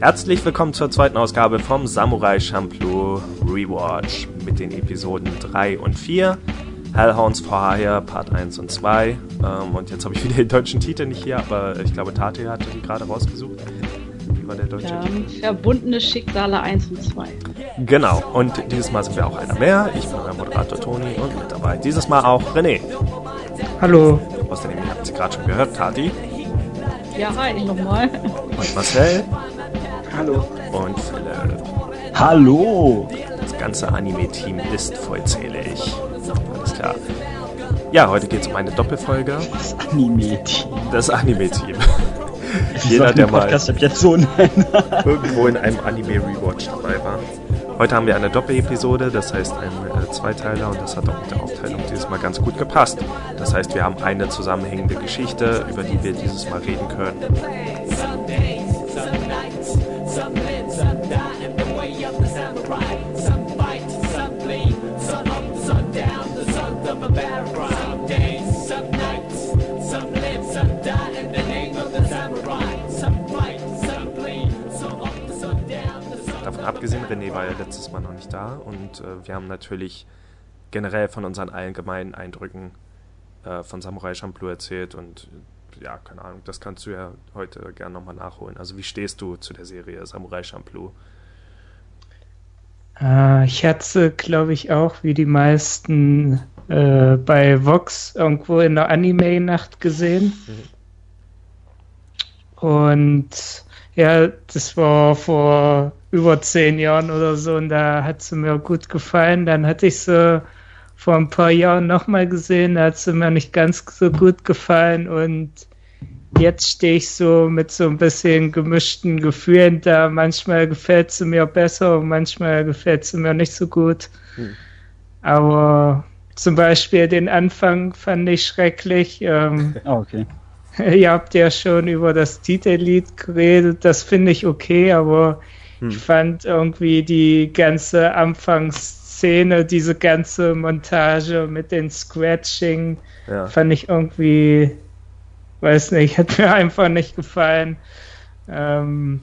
Herzlich willkommen zur zweiten Ausgabe vom Samurai Champloo Rewatch mit den Episoden 3 und 4. Hellhounds for Hire Part 1 und 2. Ähm, und jetzt habe ich wieder den deutschen Titel nicht hier, aber ich glaube, Tate hatte die gerade rausgesucht. Wie war der deutsche ähm, Titel? Verbundene Schicksale 1 und 2. Genau, und dieses Mal sind wir auch einer mehr. Ich bin euer Moderator Toni und mit dabei dieses Mal auch René. Hallo. Außerdem, ihr habt sie gerade schon gehört, Tati. Ja, hi, nochmal. Und Marcel. Hallo. Und Philipp. Hallo. Das ganze Anime-Team ist vollzählig. Alles klar. Ja, heute geht es um eine Doppelfolge. Das Anime-Team. Das Anime-Team. Jeder, der mal jetzt so irgendwo in einem Anime-Rewatch dabei war. Heute haben wir eine Doppel-Episode, das heißt ein äh, Zweiteiler und das hat auch mit der Aufteilung dieses Mal ganz gut gepasst. Das heißt, wir haben eine zusammenhängende Geschichte, über die wir dieses Mal reden können. War letztes Mal noch nicht da und äh, wir haben natürlich generell von unseren allgemeinen Eindrücken äh, von Samurai Champloo erzählt und ja, keine Ahnung, das kannst du ja heute gerne nochmal nachholen. Also wie stehst du zu der Serie Samurai Champloo? Äh, ich hatte, glaube ich, auch wie die meisten äh, bei Vox irgendwo in der Anime-Nacht gesehen. Mhm. Und ja, das war vor über zehn Jahren oder so und da hat sie mir gut gefallen. Dann hatte ich sie vor ein paar Jahren nochmal gesehen, da hat sie mir nicht ganz so gut gefallen und jetzt stehe ich so mit so ein bisschen gemischten Gefühlen da. Manchmal gefällt sie mir besser und manchmal gefällt sie mir nicht so gut. Hm. Aber zum Beispiel den Anfang fand ich schrecklich. Ähm, oh, okay. Ihr habt ja schon über das Titellied geredet, das finde ich okay, aber hm. Ich fand irgendwie die ganze Anfangsszene, diese ganze Montage mit den Scratching, ja. fand ich irgendwie, weiß nicht, hat mir einfach nicht gefallen. Ähm,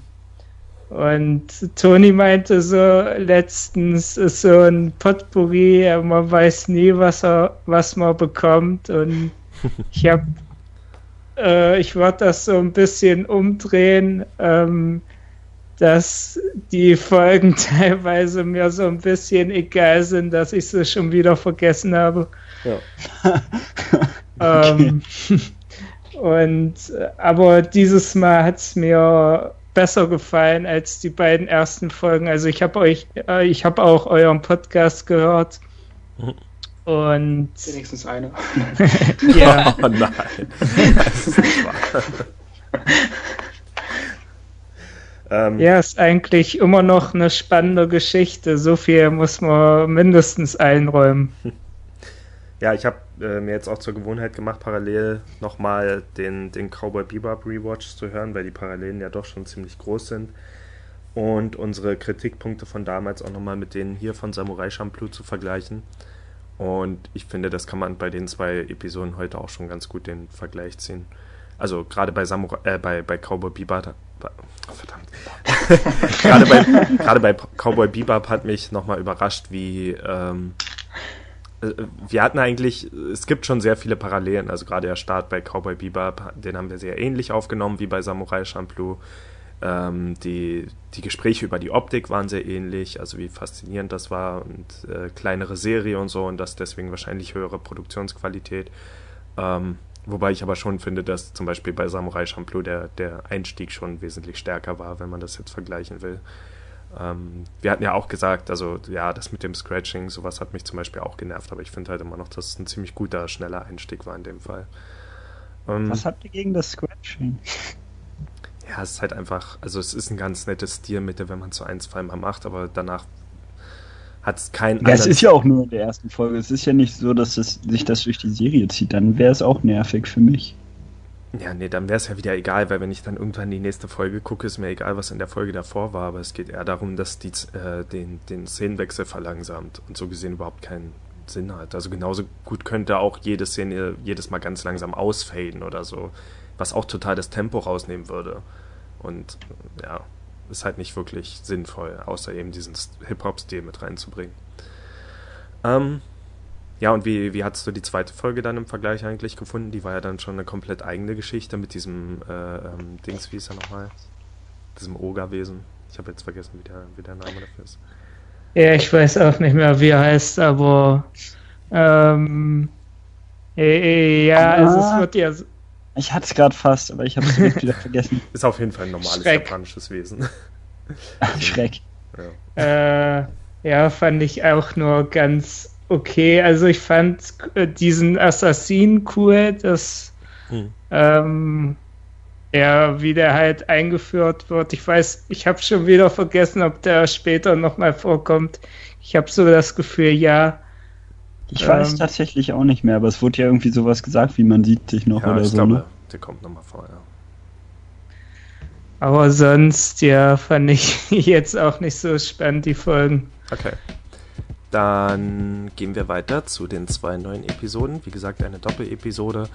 und Toni meinte so, letztens ist so ein Potpourri, man weiß nie, was er, was man bekommt. Und ich habe, äh, ich wollte das so ein bisschen umdrehen. Ähm, dass die Folgen teilweise mir so ein bisschen egal sind, dass ich sie schon wieder vergessen habe. Ja. ähm, und aber dieses Mal hat es mir besser gefallen als die beiden ersten Folgen. Also ich habe euch, äh, ich habe auch euren Podcast gehört. Und wenigstens eine. ja. Oh nein. Das ist nicht wahr. Ähm, ja, ist eigentlich immer noch eine spannende Geschichte. So viel muss man mindestens einräumen. Ja, ich habe äh, mir jetzt auch zur Gewohnheit gemacht, parallel nochmal den, den Cowboy Bebop Rewatch zu hören, weil die Parallelen ja doch schon ziemlich groß sind. Und unsere Kritikpunkte von damals auch nochmal mit denen hier von Samurai Champloo zu vergleichen. Und ich finde, das kann man bei den zwei Episoden heute auch schon ganz gut den Vergleich ziehen. Also gerade bei Samurai, äh, bei, bei Cowboy Bebop, verdammt. gerade, bei, gerade bei Cowboy Bebop hat mich nochmal überrascht, wie ähm, äh, wir hatten eigentlich, es gibt schon sehr viele Parallelen, also gerade der Start bei Cowboy Bebop, den haben wir sehr ähnlich aufgenommen wie bei Samurai Champloo. Ähm, die, die Gespräche über die Optik waren sehr ähnlich, also wie faszinierend das war und äh, kleinere Serie und so und das deswegen wahrscheinlich höhere Produktionsqualität. Ähm, Wobei ich aber schon finde, dass zum Beispiel bei Samurai Champloo der, der Einstieg schon wesentlich stärker war, wenn man das jetzt vergleichen will. Ähm, wir hatten ja auch gesagt, also ja, das mit dem Scratching, sowas hat mich zum Beispiel auch genervt, aber ich finde halt immer noch, dass es ein ziemlich guter, schneller Einstieg war in dem Fall. Ähm, Was habt ihr gegen das Scratching? Ja, es ist halt einfach, also es ist ein ganz nettes Stilmittel, wenn man es so ein, zwei Mal macht, aber danach hat es kein. Ja, es ist ja auch nur in der ersten Folge. Es ist ja nicht so, dass es, sich das durch die Serie zieht. Dann wäre es auch nervig für mich. Ja, nee, dann wäre es ja wieder egal, weil wenn ich dann irgendwann die nächste Folge gucke, ist mir egal, was in der Folge davor war, aber es geht eher darum, dass die äh, den, den Szenenwechsel verlangsamt und so gesehen überhaupt keinen Sinn hat. Also genauso gut könnte auch jede Szene jedes Mal ganz langsam ausfaden oder so, was auch total das Tempo rausnehmen würde. Und ja, ist halt nicht wirklich sinnvoll, außer eben diesen Hip-Hop-Stil mit reinzubringen. Ähm, ja, und wie, wie hattest du die zweite Folge dann im Vergleich eigentlich gefunden? Die war ja dann schon eine komplett eigene Geschichte mit diesem äh, ähm, Dings, wie ist er nochmal? Diesem Ogerwesen. Ich habe jetzt vergessen, wie der, wie der Name dafür ist. Ja, ich weiß auch nicht mehr, wie er heißt, aber ähm, äh, ja, ah, also es wird ja. Ich hatte es gerade fast, aber ich habe es wieder vergessen. Ist auf jeden Fall ein normales Schreck. japanisches Wesen. Schreck. Ja. Äh, ja, fand ich auch nur ganz okay. Also ich fand äh, diesen Assassin cool, dass hm. ähm, ja, wie der halt eingeführt wird. Ich weiß, ich habe schon wieder vergessen, ob der später nochmal vorkommt. Ich habe so das Gefühl, ja. Ich ähm, weiß tatsächlich auch nicht mehr, aber es wurde ja irgendwie sowas gesagt, wie man sieht sich noch ja, oder ich so. Glaube, ne? Der kommt nochmal vor, ja. Aber sonst, ja, fand ich jetzt auch nicht so spannend, die Folgen. Okay. Dann gehen wir weiter zu den zwei neuen Episoden. Wie gesagt, eine Doppelepisode.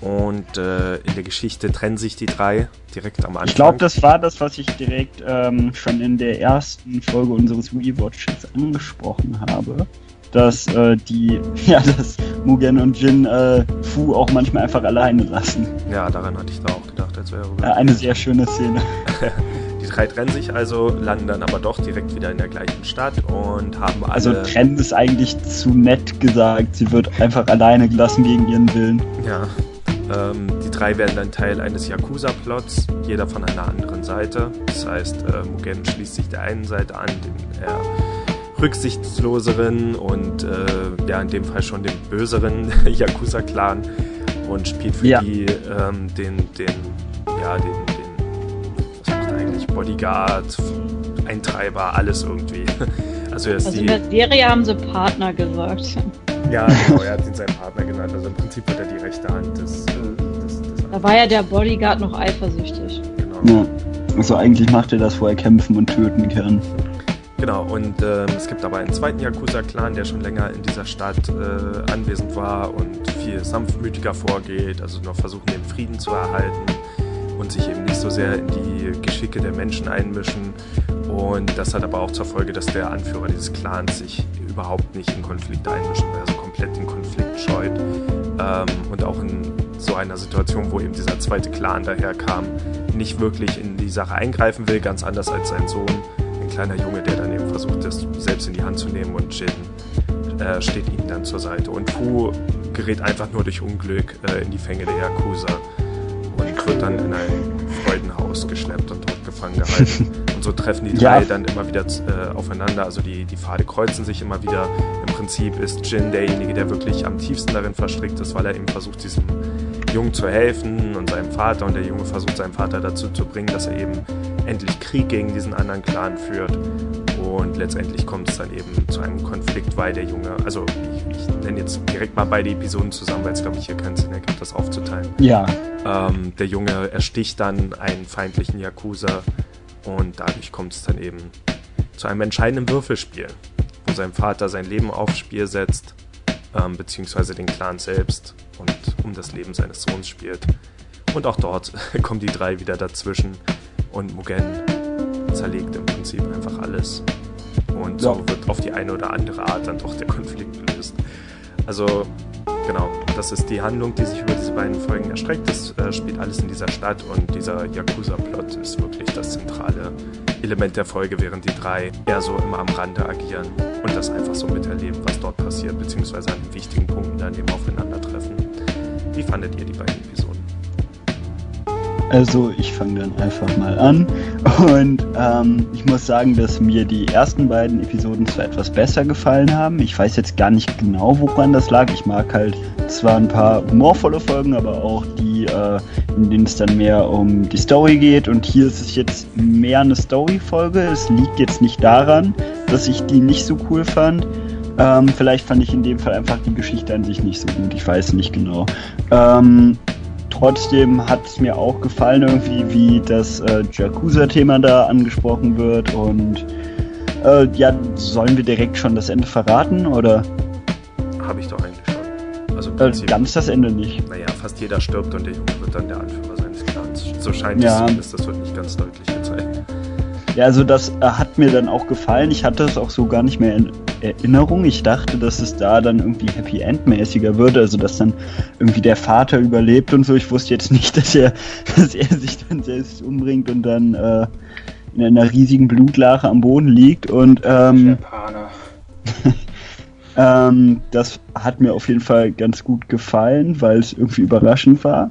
Und äh, in der Geschichte trennen sich die drei direkt am Anfang. Ich glaube, das war das, was ich direkt ähm, schon in der ersten Folge unseres Rewatches angesprochen habe. Dass äh, die, ja, dass Mugen und Jin äh, Fu auch manchmal einfach alleine lassen. Ja, daran hatte ich da auch gedacht, als wäre äh, Eine sehr schöne Szene. Die drei trennen sich also, landen dann aber doch direkt wieder in der gleichen Stadt und haben alle. Also trennen ist eigentlich zu nett gesagt. Sie wird einfach alleine gelassen gegen ihren Willen. Ja. Ähm, die drei werden dann Teil eines Yakuza-Plots, jeder von einer anderen Seite. Das heißt, äh, Mugen schließt sich der einen Seite an, den eher rücksichtsloseren und äh, ja, in dem Fall schon den böseren Yakuza-Clan und spielt für ja. die ähm, den, den, ja, den Bodyguard, Eintreiber, alles irgendwie. Also, also die, in der Serie haben sie Partner gesagt. Ja, genau, er hat ihn seinen Partner genannt. Also im Prinzip wird er die rechte Hand des, äh, des, des Da war ja der Bodyguard noch eifersüchtig. Genau. Ja. Also eigentlich macht er das, wo er kämpfen und töten kann. Genau, und äh, es gibt aber einen zweiten Yakuza-Clan, der schon länger in dieser Stadt äh, anwesend war und viel sanftmütiger vorgeht, also noch versuchen, den Frieden zu erhalten und sich eben nicht so sehr in die Geschicke der Menschen einmischen. Und das hat aber auch zur Folge, dass der Anführer dieses Clans sich überhaupt nicht in Konflikte einmischen will, also komplett den Konflikt scheut. Ähm, und auch in so einer Situation, wo eben dieser zweite Clan daherkam, nicht wirklich in die Sache eingreifen will, ganz anders als sein Sohn, ein kleiner Junge, der dann eben versucht, das selbst in die Hand zu nehmen und Jin äh, steht ihnen dann zur Seite. Und Fu gerät einfach nur durch Unglück äh, in die Fänge der Yakuza und wird dann in ein Freudenhaus geschleppt und dort gefangen gehalten. Und so treffen die drei ja. dann immer wieder äh, aufeinander. Also die, die Pfade kreuzen sich immer wieder. Im Prinzip ist Jin derjenige, der wirklich am tiefsten darin verstrickt ist, weil er eben versucht, diesem Jungen zu helfen und seinem Vater. Und der Junge versucht, seinen Vater dazu zu bringen, dass er eben endlich Krieg gegen diesen anderen Clan führt. Und letztendlich kommt es dann eben zu einem Konflikt, weil der Junge, also ich, ich nenne jetzt direkt mal beide Episoden zusammen, weil es glaube ich hier keinen Sinn ergibt, das aufzuteilen. Ja. Ähm, der Junge ersticht dann einen feindlichen Yakuza und dadurch kommt es dann eben zu einem entscheidenden Würfelspiel, wo sein Vater sein Leben aufs Spiel setzt, ähm, beziehungsweise den Clan selbst und um das Leben seines Sohns spielt. Und auch dort kommen die drei wieder dazwischen und Mugen zerlegt im Prinzip einfach alles. Und so ja. wird auf die eine oder andere Art dann doch der Konflikt gelöst. Also, genau, das ist die Handlung, die sich über diese beiden Folgen erstreckt. Das äh, spielt alles in dieser Stadt und dieser Yakuza-Plot ist wirklich das zentrale Element der Folge, während die drei eher so immer am Rande agieren und das einfach so miterleben, was dort passiert, beziehungsweise an den wichtigen Punkten dann eben aufeinandertreffen. Wie fandet ihr die beiden Episoden? Also ich fange dann einfach mal an und ähm, ich muss sagen, dass mir die ersten beiden Episoden zwar etwas besser gefallen haben. Ich weiß jetzt gar nicht genau, woran das lag. Ich mag halt zwar ein paar humorvolle Folgen, aber auch die, äh, in denen es dann mehr um die Story geht. Und hier ist es jetzt mehr eine Story-Folge. Es liegt jetzt nicht daran, dass ich die nicht so cool fand. Ähm, vielleicht fand ich in dem Fall einfach die Geschichte an sich nicht so gut. Ich weiß nicht genau. Ähm, Trotzdem hat es mir auch gefallen, irgendwie, wie das äh, Yakuza-Thema da angesprochen wird. Und äh, ja, sollen wir direkt schon das Ende verraten, oder? Habe ich doch eigentlich schon. Also äh, ganz das Ende nicht. Naja, fast jeder stirbt und der Junge wird dann der Anführer seines Clans. So scheint ja. es zumindest, das wird nicht ganz deutlich gezeigt. Ja, also das äh, hat mir dann auch gefallen. Ich hatte es auch so gar nicht mehr in Erinnerung. Ich dachte, dass es da dann irgendwie Happy End-mäßiger würde, also dass dann irgendwie der Vater überlebt und so. Ich wusste jetzt nicht, dass er, dass er sich dann selbst umbringt und dann äh, in einer riesigen Blutlache am Boden liegt. Und ähm, ähm, das hat mir auf jeden Fall ganz gut gefallen, weil es irgendwie überraschend war.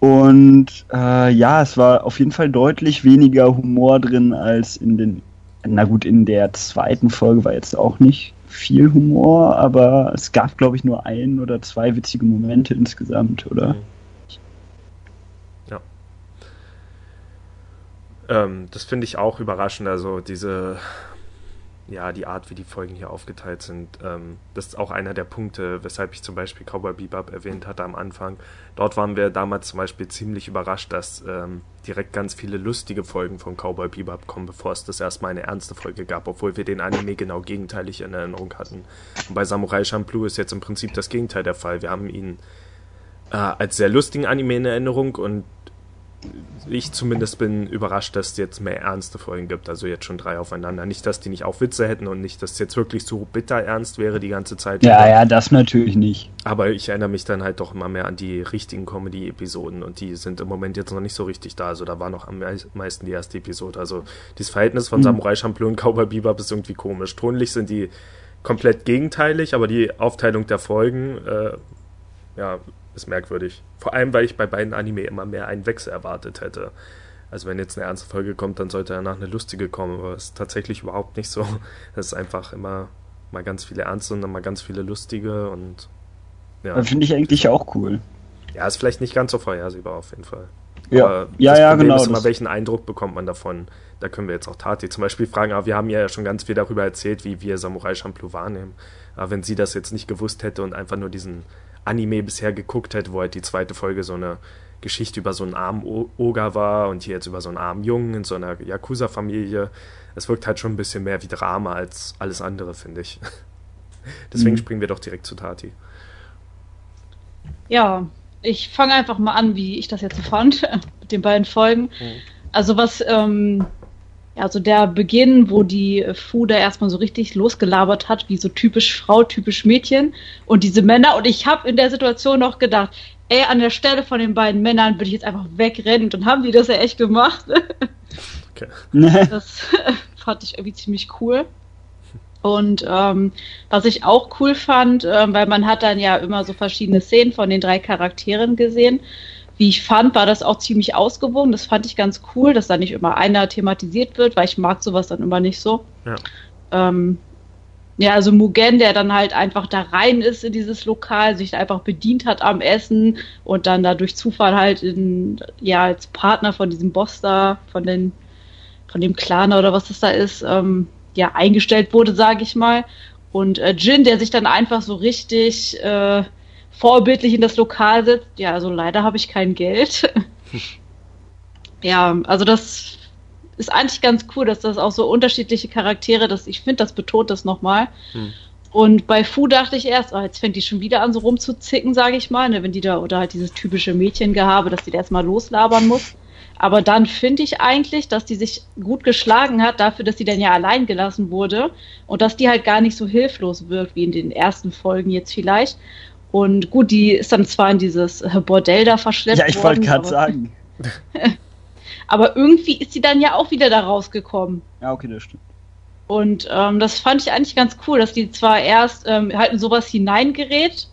Und äh, ja, es war auf jeden Fall deutlich weniger Humor drin als in den. Na gut, in der zweiten Folge war jetzt auch nicht viel Humor, aber es gab, glaube ich, nur ein oder zwei witzige Momente insgesamt, oder? Ja. Ähm, das finde ich auch überraschend. Also diese ja, die Art, wie die Folgen hier aufgeteilt sind. Ähm, das ist auch einer der Punkte, weshalb ich zum Beispiel Cowboy Bebop erwähnt hatte am Anfang. Dort waren wir damals zum Beispiel ziemlich überrascht, dass ähm, direkt ganz viele lustige Folgen von Cowboy Bebop kommen, bevor es das erstmal eine ernste Folge gab, obwohl wir den Anime genau gegenteilig in Erinnerung hatten. Und bei Samurai Champloo ist jetzt im Prinzip das Gegenteil der Fall. Wir haben ihn äh, als sehr lustigen Anime in Erinnerung und ich zumindest bin überrascht, dass es jetzt mehr ernste Folgen gibt, also jetzt schon drei aufeinander. Nicht, dass die nicht auch Witze hätten und nicht, dass es jetzt wirklich so bitter ernst wäre die ganze Zeit. Ja, über. ja, das natürlich nicht. Aber ich erinnere mich dann halt doch immer mehr an die richtigen Comedy-Episoden und die sind im Moment jetzt noch nicht so richtig da. Also da war noch am meisten die erste Episode. Also dieses Verhältnis von mhm. Samurai Champloo und Cowboy Bebop ist irgendwie komisch. Tonlich sind die komplett gegenteilig, aber die Aufteilung der Folgen, äh, ja, ist merkwürdig. Vor allem, weil ich bei beiden Anime immer mehr einen Wechsel erwartet hätte. Also wenn jetzt eine ernste Folge kommt, dann sollte danach eine lustige kommen, aber es ist tatsächlich überhaupt nicht so. Es ist einfach immer mal ganz viele ernste und dann mal ganz viele lustige und ja. Finde ich eigentlich auch cool. Ja, ist vielleicht nicht ganz so vorhersehbar auf jeden Fall. Ja, aber ja, das ja, Problem genau. Ist immer, welchen Eindruck bekommt man davon? Da können wir jetzt auch Tati zum Beispiel fragen, aber wir haben ja schon ganz viel darüber erzählt, wie wir Samurai Champloo wahrnehmen. Aber wenn sie das jetzt nicht gewusst hätte und einfach nur diesen Anime bisher geguckt hätte, wo halt die zweite Folge so eine Geschichte über so einen armen Oga war und hier jetzt über so einen armen Jungen in so einer Yakuza-Familie. Es wirkt halt schon ein bisschen mehr wie Drama als alles andere, finde ich. Deswegen mhm. springen wir doch direkt zu Tati. Ja, ich fange einfach mal an, wie ich das jetzt so fand mit den beiden Folgen. Mhm. Also was ähm, ja, so der Beginn, wo die Fu da erstmal so richtig losgelabert hat, wie so typisch Frau, typisch Mädchen und diese Männer. Und ich habe in der Situation noch gedacht, ey, an der Stelle von den beiden Männern würde ich jetzt einfach wegrennen. Und dann haben die das ja echt gemacht. okay. Das fand ich irgendwie ziemlich cool. Und ähm, was ich auch cool fand, äh, weil man hat dann ja immer so verschiedene Szenen von den drei Charakteren gesehen wie ich fand, war das auch ziemlich ausgewogen. Das fand ich ganz cool, dass da nicht immer einer thematisiert wird, weil ich mag sowas dann immer nicht so. Ja. Ähm, ja, also Mugen, der dann halt einfach da rein ist in dieses Lokal, sich einfach bedient hat am Essen und dann da durch Zufall halt in, ja, als Partner von diesem Boss da, von den, von dem Clan oder was das da ist, ähm, ja, eingestellt wurde, sage ich mal. Und äh, Jin, der sich dann einfach so richtig äh, vorbildlich in das Lokal sitzt. Ja, also leider habe ich kein Geld. ja, also das ist eigentlich ganz cool, dass das auch so unterschiedliche Charaktere, dass ich finde, das betont das nochmal. Hm. Und bei Fu dachte ich erst, oh, jetzt fängt die schon wieder an, so rumzuzicken, sage ich mal, ne, wenn die da, oder halt dieses typische Mädchengehabe, dass die da erstmal loslabern muss. Aber dann finde ich eigentlich, dass die sich gut geschlagen hat, dafür, dass sie dann ja allein gelassen wurde und dass die halt gar nicht so hilflos wirkt, wie in den ersten Folgen jetzt vielleicht. Und gut, die ist dann zwar in dieses Bordell da verschleppt worden. Ja, ich wollte gerade sagen. aber irgendwie ist sie dann ja auch wieder da rausgekommen. Ja, okay, das stimmt. Und ähm, das fand ich eigentlich ganz cool, dass die zwar erst ähm, halt in sowas hineingerät,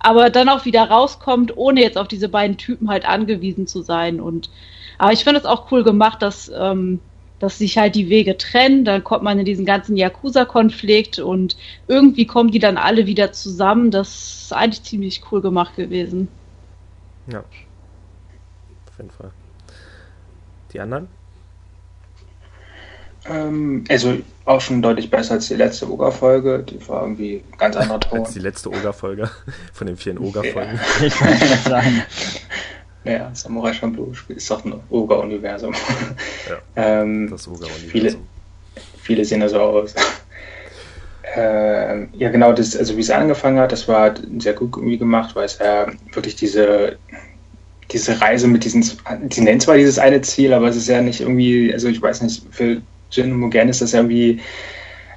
aber dann auch wieder rauskommt, ohne jetzt auf diese beiden Typen halt angewiesen zu sein. Und aber ich finde es auch cool gemacht, dass ähm, dass sich halt die Wege trennen, dann kommt man in diesen ganzen Yakuza-Konflikt und irgendwie kommen die dann alle wieder zusammen. Das ist eigentlich ziemlich cool gemacht gewesen. Ja. Auf jeden Fall. Die anderen? Ähm, also auch schon deutlich besser als die letzte Oga-Folge. Die war irgendwie ganz anderer Ton. als die letzte Oga-Folge von den vielen Oga-Folgen. Ja. Ich wollte sagen. Ja, Samurai Champloo ist doch ein Oga-Universum. Ja, ähm, das Oga-Universum. Viele, viele sehen da so aus. äh, ja, genau, das, also wie es angefangen hat, das war sehr gut irgendwie gemacht, weil es äh, wirklich diese diese Reise mit diesen, sie nennt zwar dieses eine Ziel, aber es ist ja nicht irgendwie, also ich weiß nicht, für Jin und Mugen ist das ja irgendwie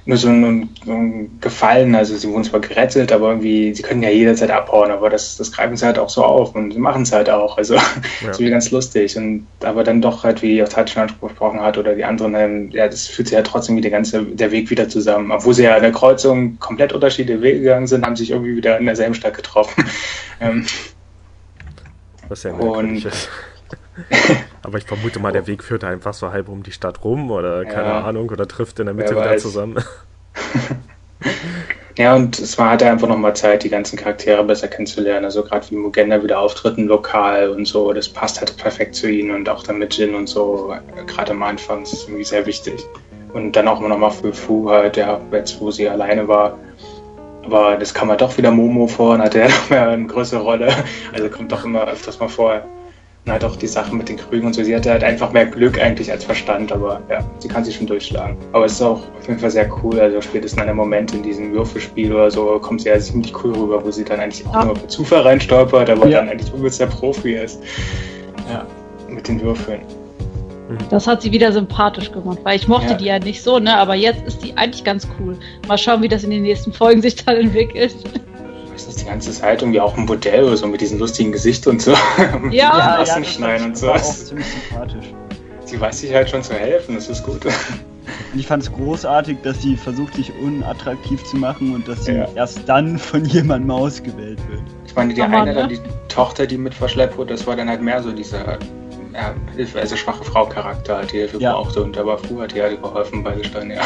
nur so ein, so ein, Gefallen. Also sie wurden zwar gerettet, aber irgendwie, sie können ja jederzeit abhauen, aber das, das greifen sie halt auch so auf und sie machen es halt auch. Also ja. das ist ganz lustig. Und aber dann doch halt, wie auch Tat schon angesprochen hat, oder die anderen, ähm, ja, das fühlt sich ja trotzdem wie der ganze, der Weg wieder zusammen. Obwohl sie ja in der Kreuzung komplett unterschiedliche Wege gegangen sind, haben sich irgendwie wieder in derselben Stadt getroffen. ähm, Was ja merkwürdig ist. Aber ich vermute mal, der Weg führt einfach so halb um die Stadt rum oder keine ja, Ahnung oder trifft in der Mitte wieder zusammen. ja, und es war halt einfach nochmal Zeit, die ganzen Charaktere besser kennenzulernen. Also gerade wie Mugenda wieder auftritt im Lokal und so, das passt halt perfekt zu ihnen und auch dann mit Jin und so, gerade am Anfang, ist irgendwie sehr wichtig. Und dann auch immer nochmal für Fu halt, ja, jetzt wo sie alleine war. Aber das kam halt doch wieder Momo vor und hatte ja noch mehr eine größere Rolle. Also kommt doch immer öfters mal vor und halt auch die Sachen mit den Krügen und so. Sie hatte halt einfach mehr Glück eigentlich als Verstand, aber ja, sie kann sich schon durchschlagen. Aber es ist auch auf jeden Fall sehr cool. Also spätestens an einem Moment in diesem Würfelspiel oder so kommt sie ja ziemlich cool rüber, wo sie dann eigentlich auch ja. nur per Zufall reinstolpert, aber ja. dann eigentlich übelst der Profi ist. Ja, mit den Würfeln. Mhm. Das hat sie wieder sympathisch gemacht, weil ich mochte ja. die ja nicht so, ne? Aber jetzt ist die eigentlich ganz cool. Mal schauen, wie das in den nächsten Folgen sich dann entwickelt weiß nicht, die ganze Zeit irgendwie auch ein Modell oder so mit diesem lustigen Gesicht und so. Ja, ja, ja schneiden und so. War auch ziemlich sympathisch. Sie weiß sich halt schon zu helfen, das ist gut. Und ich fand es großartig, dass sie versucht, sich unattraktiv zu machen und dass sie ja. erst dann von jemandem ausgewählt wird. Ich meine, die eine, dann die Tochter, die mit verschleppt wurde, das war dann halt mehr so dieser ja, also schwache Frau-Charakter, die Hilfe ja. brauchte und aber früher hat die halt geholfen beigestanden, ja.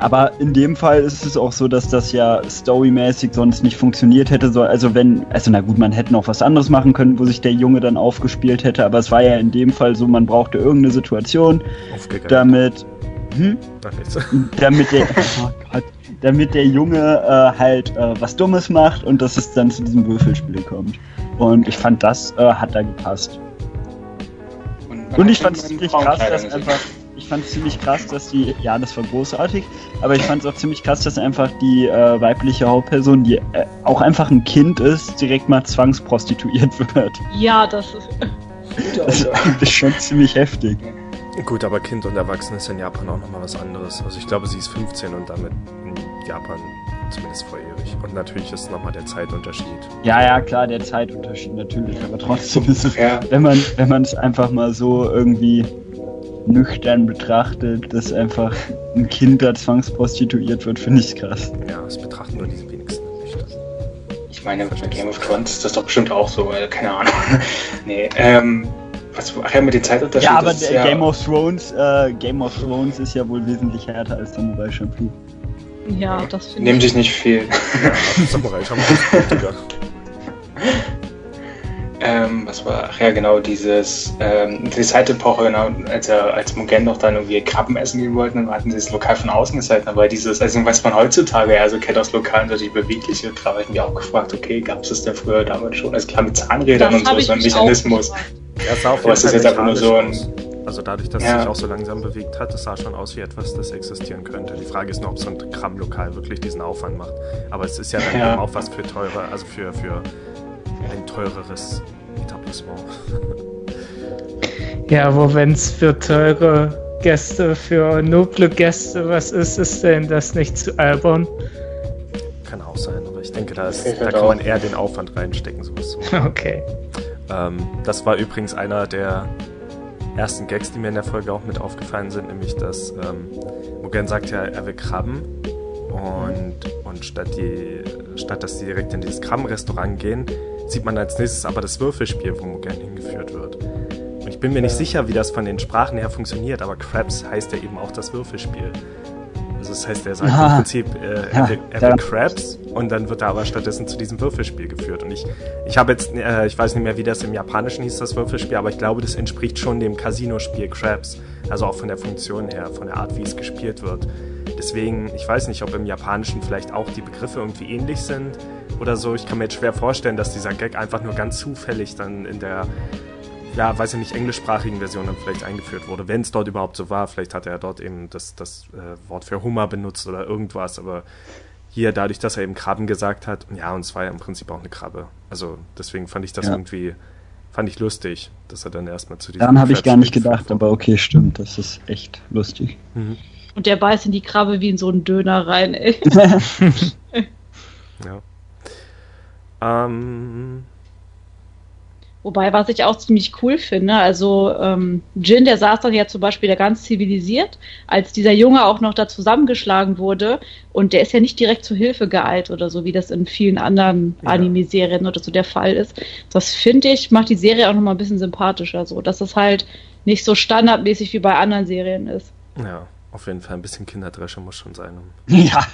Aber in dem Fall ist es auch so, dass das ja storymäßig sonst nicht funktioniert hätte. So, also wenn, also na gut, man hätte noch was anderes machen können, wo sich der Junge dann aufgespielt hätte, aber es war ja in dem Fall so, man brauchte irgendeine Situation, damit, hm? damit der, oh Gott, damit der Junge äh, halt äh, was Dummes macht und dass es dann zu diesem Würfelspiel kommt. Und ich fand, das äh, hat da gepasst. Und, und ich fand es ziemlich krass, dass einfach ich fand es ziemlich krass, dass die, ja, das war großartig, aber ich fand es auch ziemlich krass, dass einfach die äh, weibliche Hauptperson, die äh, auch einfach ein Kind ist, direkt mal zwangsprostituiert wird. Ja, das ist. das ist schon ziemlich heftig. Gut, aber Kind und Erwachsene ist in Japan auch nochmal was anderes. Also ich glaube, sie ist 15 und damit in Japan zumindest volljährig. Und natürlich ist nochmal der Zeitunterschied. Ja, ja, klar, der Zeitunterschied natürlich, aber trotzdem ist es, ja. wenn man wenn man es einfach mal so irgendwie nüchtern betrachtet, dass einfach ein Kind da zwangsprostituiert wird, finde ich krass. Ja, das betrachten nur diese wenigsten nüchtern. Ich meine, bei Game of Thrones ist das doch bestimmt auch so, weil, keine Ahnung. nee, ähm, was, ach ja, mit den Zeitunterschieden. Ja, aber ja Game of Thrones, äh, Game of Thrones ist ja wohl wesentlich härter als Samurai Champloo. Ja, das finde ich. Nehmen sich nicht viel. Ja, Samurai Champloo ähm, was war, ach ja, genau, dieses, ähm, die Zeitepoche, genau, als er, als Mugen noch dann irgendwie Krabben essen gehen wollten, dann hatten sie das Lokal von außen gezeigt, aber dieses, also was man heutzutage ja so kennt aus Lokalen, solche bewegliche, da habe ich mich auch gefragt, okay, gab es das denn früher damals schon? Also klar mit Zahnrädern das und so, so ein Mechanismus. Ja, sah auf jeden Fall jetzt einfach nur so ein, also dadurch, dass ja. es sich auch so langsam bewegt hat, das sah schon aus wie etwas, das existieren könnte. Die Frage ist nur, ob so ein Kram-Lokal wirklich diesen Aufwand macht. Aber es ist ja dann ja. eben auch was für teure, also für, für ein teureres Etablissement. Ja, aber wenn es für teure Gäste, für noble Gäste was ist, ist denn das nicht zu albern? Kann auch sein, aber ich denke, da, ist, da kann man eher den Aufwand reinstecken, sowas Okay. Ähm, das war übrigens einer der ersten Gags, die mir in der Folge auch mit aufgefallen sind, nämlich dass ähm, Mugen sagt ja, er will Krabben und, und statt, die, statt dass sie direkt in dieses Krabbenrestaurant gehen, sieht man als nächstes aber das Würfelspiel, wo Mugen hingeführt wird. Und ich bin mir nicht sicher, wie das von den Sprachen her funktioniert, aber Krabs heißt ja eben auch das Würfelspiel. Also das heißt, er sagt ah, im Prinzip, äh, er, will, er will Krabs und dann wird er aber stattdessen zu diesem Würfelspiel geführt. Und ich, ich habe jetzt, äh, ich weiß nicht mehr, wie das im Japanischen hieß, das Würfelspiel, aber ich glaube, das entspricht schon dem Casino-Spiel Krabs. Also auch von der Funktion her, von der Art, wie es gespielt wird. Deswegen, ich weiß nicht, ob im Japanischen vielleicht auch die Begriffe irgendwie ähnlich sind oder so. Ich kann mir jetzt schwer vorstellen, dass dieser Gag einfach nur ganz zufällig dann in der, ja, weiß ich nicht, englischsprachigen Version dann vielleicht eingeführt wurde. Wenn es dort überhaupt so war, vielleicht hat er dort eben das, das äh, Wort für Hummer benutzt oder irgendwas, aber hier dadurch, dass er eben Krabben gesagt hat, ja, und es war ja im Prinzip auch eine Krabbe. Also deswegen fand ich das ja. irgendwie fand ich lustig, dass er dann erstmal zu diesem. Daran habe ich gar nicht gedacht, aber okay, stimmt, das ist echt lustig. Mhm. Und der beißt in die Krabbe wie in so einen Döner rein, ey. ja. Ähm, Wobei, was ich auch ziemlich cool finde, also ähm, Jin, der saß dann ja zum Beispiel da ganz zivilisiert, als dieser Junge auch noch da zusammengeschlagen wurde und der ist ja nicht direkt zur Hilfe geeilt oder so, wie das in vielen anderen ja. Anime-Serien oder so der Fall ist. Das finde ich, macht die Serie auch nochmal ein bisschen sympathischer, so, dass es halt nicht so standardmäßig wie bei anderen Serien ist. Ja, auf jeden Fall ein bisschen Kinderdresche muss schon sein, um ja.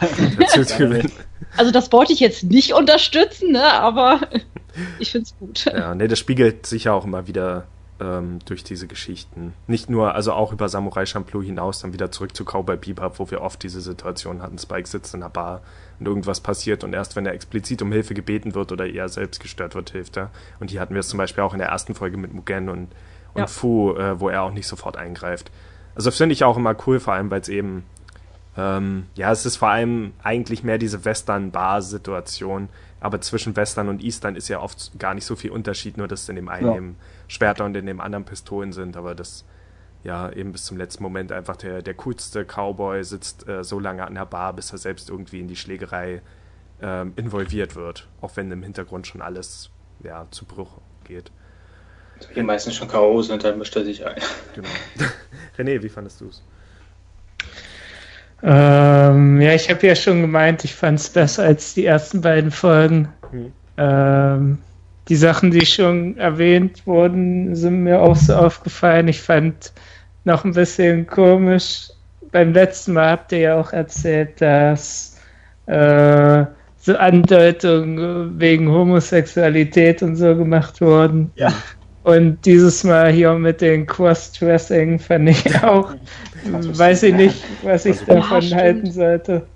zu gewinnen. Also das wollte ich jetzt nicht unterstützen, ne, aber ich finde es gut. Ja, ne, das spiegelt sich ja auch immer wieder ähm, durch diese Geschichten. Nicht nur, also auch über Samurai Champloo hinaus, dann wieder zurück zu Cowboy Bebop, wo wir oft diese Situation hatten. Spike sitzt in einer Bar und irgendwas passiert und erst wenn er explizit um Hilfe gebeten wird oder eher selbst gestört wird, hilft er. Und hier hatten wir es zum Beispiel auch in der ersten Folge mit Mugen und, und ja. Fu, äh, wo er auch nicht sofort eingreift. Also finde ich auch immer cool, vor allem weil es eben ähm, ja, es ist vor allem eigentlich mehr diese Western-Bar-Situation, aber zwischen Western und Eastern ist ja oft gar nicht so viel Unterschied, nur dass in dem einen ja. eben Schwerter und in dem anderen Pistolen sind, aber das ja eben bis zum letzten Moment einfach der, der coolste Cowboy sitzt äh, so lange an der Bar, bis er selbst irgendwie in die Schlägerei ähm, involviert wird, auch wenn im Hintergrund schon alles ja, zu Bruch geht. Die meisten schon K.O. sind, dann mischt er sich ein. Genau. René, wie fandest du es? Ähm, ja, ich habe ja schon gemeint, ich fand es besser als die ersten beiden Folgen. Mhm. Ähm, die Sachen, die schon erwähnt wurden, sind mir auch so aufgefallen. Ich fand noch ein bisschen komisch. Beim letzten Mal habt ihr ja auch erzählt, dass äh, so Andeutungen wegen Homosexualität und so gemacht wurden. Ja. Und dieses Mal hier mit den Cross-Dressing fand ich auch, weiß ich nicht, was ich also, davon ja, halten sollte.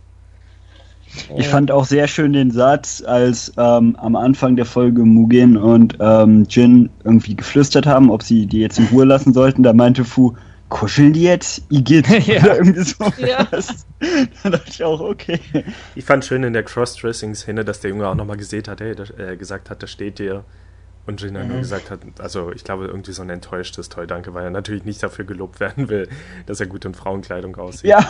Ich fand auch sehr schön den Satz, als ähm, am Anfang der Folge Mugen und ähm, Jin irgendwie geflüstert haben, ob sie die jetzt in Ruhe lassen sollten. Da meinte Fu, kuscheln die jetzt? Igitt. Ja. Oder irgendwie so. Ja. da dachte ich auch, okay. Ich fand schön in der Cross-Dressing-Szene, dass der Junge auch nochmal gesehen hat, hey, da, äh, gesagt hat, da steht dir und Gina mhm. nur gesagt hat, also ich glaube irgendwie so ein enttäuschtes Toll, danke, weil er natürlich nicht dafür gelobt werden will, dass er gut in Frauenkleidung aussieht. Ja.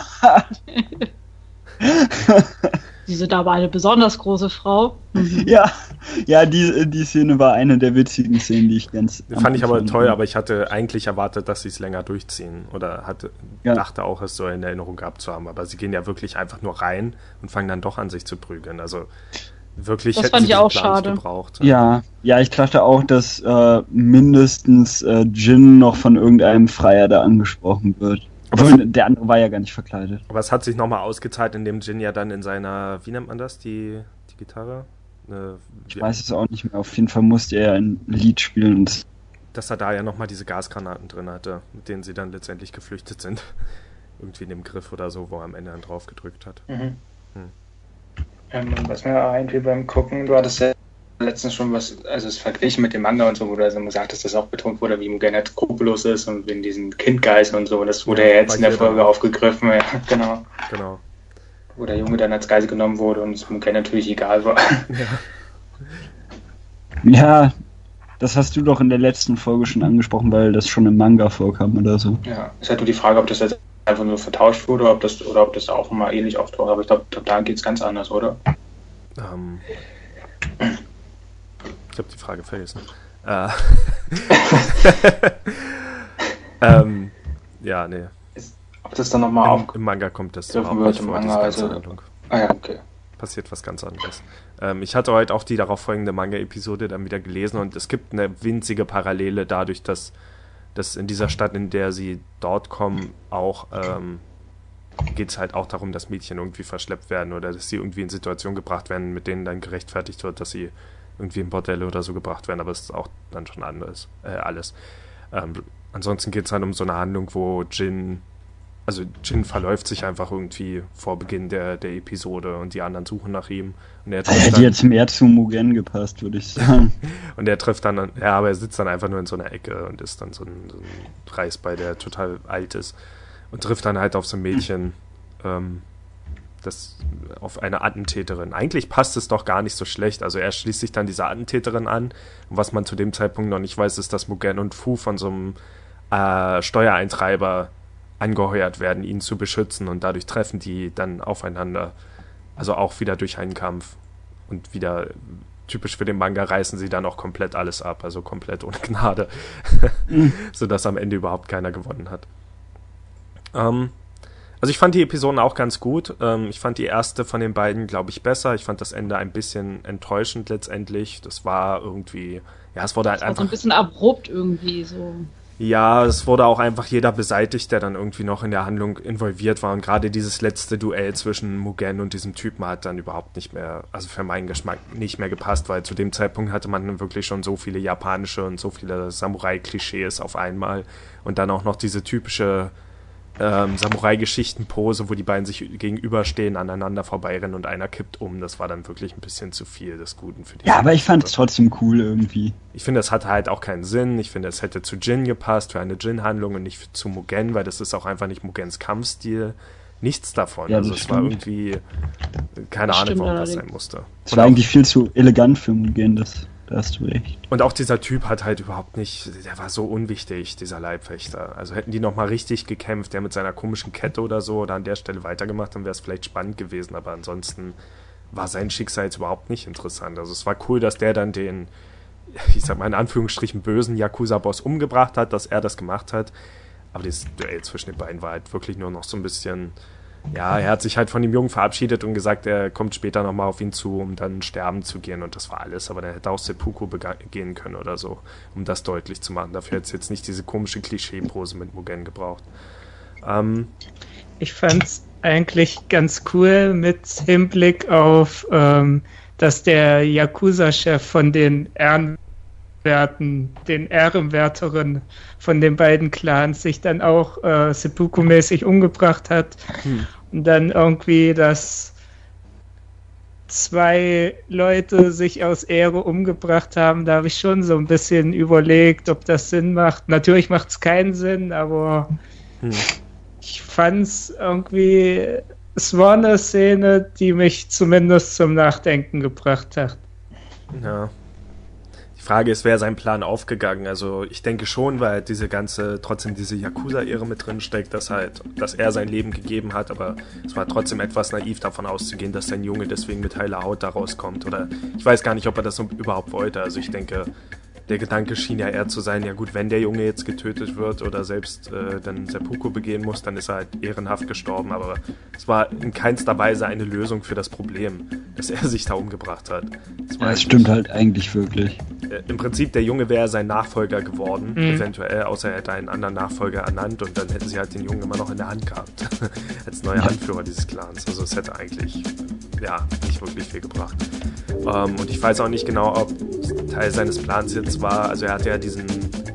Diese da war eine besonders große Frau. Mhm. Ja, ja, die, die Szene war eine der witzigen Szenen, die ich ganz. Fand ich aber toll, aber ich hatte eigentlich erwartet, dass sie es länger durchziehen. Oder hatte, ja. dachte auch, es so in Erinnerung gehabt zu haben. Aber sie gehen ja wirklich einfach nur rein und fangen dann doch an, sich zu prügeln. Also wirklich das fand ich auch schade. gebraucht. Ja, ja, ich dachte auch, dass äh, mindestens äh, Jin noch von irgendeinem Freier da angesprochen wird. Obwohl, der andere war ja gar nicht verkleidet. Aber es hat sich nochmal ausgezahlt, indem Jin ja dann in seiner, wie nennt man das, die, die Gitarre? Eine, ich weiß es auch nicht mehr. Auf jeden Fall musste er ein Lied spielen. Und dass er da ja nochmal diese Gasgranaten drin hatte, mit denen sie dann letztendlich geflüchtet sind. Irgendwie in dem Griff oder so, wo er am Ende dann drauf gedrückt hat. Mhm. Hm. Ähm, was mir irgendwie beim Gucken, du hattest ja letztens schon was, also es verglichen mit dem Manga und so, wo du also gesagt hast, dass auch betont wurde, wie Mugen skrupellos ist und wegen diesen Kindgeist und so. Das wurde ja, ja jetzt in der Folge aufgegriffen, ja, genau. Genau. Wo der Junge dann als Geist genommen wurde und es Mugen natürlich egal war. Ja. ja, das hast du doch in der letzten Folge schon angesprochen, weil das schon im Manga vorkam oder so. Ja, ist halt nur die Frage, ob das jetzt einfach nur vertauscht wurde ob das, oder ob das auch immer ähnlich auftaucht. Aber ich glaube, glaub, da geht es ganz anders, oder? Ähm, ich habe die Frage vergessen. Äh, ähm, ja, nee. ob das dann nochmal auf. Im Manga kommt das auch nicht vor, Manga, diese also, Handlung. Ah ja, okay. Passiert was ganz anderes. Ähm, ich hatte heute auch die darauf folgende Manga-Episode dann wieder gelesen und es gibt eine winzige Parallele dadurch, dass dass in dieser Stadt, in der sie dort kommen, auch ähm, geht es halt auch darum, dass Mädchen irgendwie verschleppt werden oder dass sie irgendwie in Situationen gebracht werden, mit denen dann gerechtfertigt wird, dass sie irgendwie in Bordelle oder so gebracht werden, aber es ist auch dann schon anders, äh, alles. Ähm, ansonsten geht es halt um so eine Handlung, wo Jin also Jin verläuft sich einfach irgendwie vor Beginn der, der Episode und die anderen suchen nach ihm. Und er hätte dann, jetzt mehr zu Mugen gepasst, würde ich sagen. und er trifft dann, ja, aber er sitzt dann einfach nur in so einer Ecke und ist dann so ein, so ein Reisbei, der total alt ist. Und trifft dann halt auf so ein Mädchen, ähm, das auf eine Attentäterin. Eigentlich passt es doch gar nicht so schlecht. Also er schließt sich dann dieser Attentäterin an. Und was man zu dem Zeitpunkt noch nicht weiß, ist, dass Mugen und Fu von so einem äh, Steuereintreiber angeheuert werden, ihn zu beschützen. Und dadurch treffen die dann aufeinander. Also auch wieder durch einen Kampf. Und wieder typisch für den Manga reißen sie dann auch komplett alles ab. Also komplett ohne Gnade. Sodass am Ende überhaupt keiner gewonnen hat. Ähm, also ich fand die Episoden auch ganz gut. Ähm, ich fand die erste von den beiden, glaube ich, besser. Ich fand das Ende ein bisschen enttäuschend letztendlich. Das war irgendwie, ja, es wurde halt einfach. so ein bisschen abrupt irgendwie so. Ja, es wurde auch einfach jeder beseitigt, der dann irgendwie noch in der Handlung involviert war. Und gerade dieses letzte Duell zwischen Mugen und diesem Typen hat dann überhaupt nicht mehr, also für meinen Geschmack nicht mehr gepasst, weil zu dem Zeitpunkt hatte man wirklich schon so viele japanische und so viele Samurai-Klischees auf einmal. Und dann auch noch diese typische ähm, Samurai-Geschichten-Pose, wo die beiden sich gegenüberstehen, aneinander vorbeirennen und einer kippt um. Das war dann wirklich ein bisschen zu viel des Guten für die. Ja, aber ich fand es trotzdem cool irgendwie. Ich finde, es hatte halt auch keinen Sinn. Ich finde, es hätte zu Jin gepasst, für eine Jin-Handlung und nicht zu Mugen, weil das ist auch einfach nicht Mugens Kampfstil. Nichts davon. Ja, also das es war irgendwie keine Das Ahnung, warum das sein musste. Es war eigentlich viel zu elegant für Mugen, das, da hast du recht. Und auch dieser Typ hat halt überhaupt nicht, der war so unwichtig, dieser Leibwächter. Also hätten die nochmal richtig gekämpft, der mit seiner komischen Kette oder so, oder an der Stelle weitergemacht, dann wäre es vielleicht spannend gewesen, aber ansonsten war sein Schicksal jetzt überhaupt nicht interessant. Also es war cool, dass der dann den, ich sag mal in Anführungsstrichen, bösen Yakuza-Boss umgebracht hat, dass er das gemacht hat. Aber das Duell zwischen den beiden war halt wirklich nur noch so ein bisschen, ja, er hat sich halt von dem Jungen verabschiedet und gesagt, er kommt später nochmal auf ihn zu, um dann sterben zu gehen und das war alles. Aber der hätte auch Seppuku gehen können oder so, um das deutlich zu machen. Dafür hätte es jetzt nicht diese komische Klischee-Pose mit Mugen gebraucht. Ähm, Ich fand's eigentlich ganz cool mit Hinblick auf, ähm, dass der Yakuza-Chef von den Ehrenwerten, den Ehrenwärterinnen von den beiden Clans sich dann auch äh, Seppuku-mäßig umgebracht hat. Hm. Und dann irgendwie, dass zwei Leute sich aus Ehre umgebracht haben, da habe ich schon so ein bisschen überlegt, ob das Sinn macht. Natürlich macht es keinen Sinn, aber hm. ich fand's irgendwie, es war eine Szene, die mich zumindest zum Nachdenken gebracht hat. Ja. Frage ist, wäre sein Plan aufgegangen? Also ich denke schon, weil diese ganze, trotzdem diese Yakuza-Ehre mit drin steckt, dass halt, dass er sein Leben gegeben hat, aber es war trotzdem etwas naiv davon auszugehen, dass sein Junge deswegen mit heiler Haut da rauskommt. Oder ich weiß gar nicht, ob er das überhaupt wollte. Also ich denke, der Gedanke schien ja eher zu sein, ja gut, wenn der Junge jetzt getötet wird oder selbst äh, dann Seppuku begehen muss, dann ist er halt ehrenhaft gestorben. Aber es war in keinster Weise eine Lösung für das Problem, dass er sich da umgebracht hat. Es war Ja, das stimmt halt eigentlich wirklich. äh, im Prinzip der Junge wäre sein Nachfolger geworden, Mhm. eventuell, außer er hätte einen anderen Nachfolger ernannt und dann hätte sie halt den Jungen immer noch in der Hand gehabt. Als neuer Ja. Anführer dieses Clans. Also es hätte eigentlich ja nicht wirklich viel gebracht. Ähm, und ich weiß auch nicht genau, ob Teil seines Plans jetzt war, also er hatte ja diesen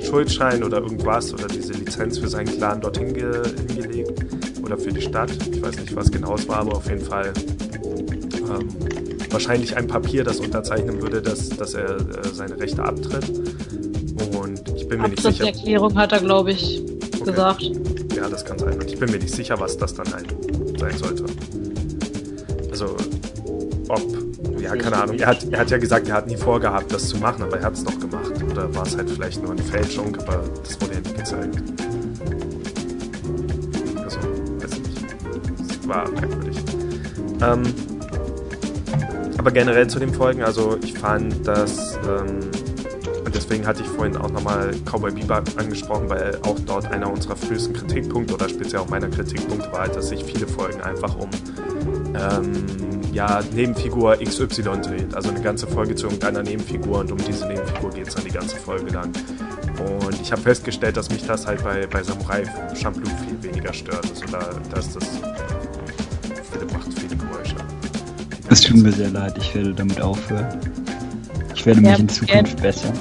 Schuldschein oder irgendwas oder diese Lizenz für seinen Clan dorthin ge hingelegt oder für die Stadt. Ich weiß nicht, was genau es war, aber auf jeden Fall ähm, wahrscheinlich ein Papier, das unterzeichnen würde, dass, dass er äh, seine Rechte abtritt. Und ich bin mir nicht sicher. Abtrittserklärung hat er, glaube ich, Okay. gesagt. Ja, das kann sein. Und ich bin mir nicht sicher, was das dann halt sein sollte. Also, ob, ja, keine Ahnung. Er hat, er hat ja gesagt, er hat nie vorgehabt, das zu machen, aber er hat es doch gemacht. Oder war es halt vielleicht nur eine Fälschung, aber das wurde ja nie gezeigt. Also, weiß ich nicht. Es war merkwürdig. Ähm, aber generell zu den Folgen, also ich fand, dass ähm, und deswegen hatte ich vorhin auch nochmal Cowboy Bebop angesprochen, weil auch dort einer unserer frühesten Kritikpunkte oder speziell auch meiner Kritikpunkte war, dass sich viele Folgen einfach um ähm, ja, Nebenfigur XY dreht. Also eine ganze Folge zu irgendeiner Nebenfigur und um diese Nebenfigur geht es dann die ganze Folge lang. Und ich habe festgestellt, dass mich das halt bei, bei Samurai Champloo viel weniger stört. Also da, da ist das viele macht viele Geräusche. Es tut mir sehr leid, ich werde damit aufhören. Ich werde Ja, mich in Zukunft besser.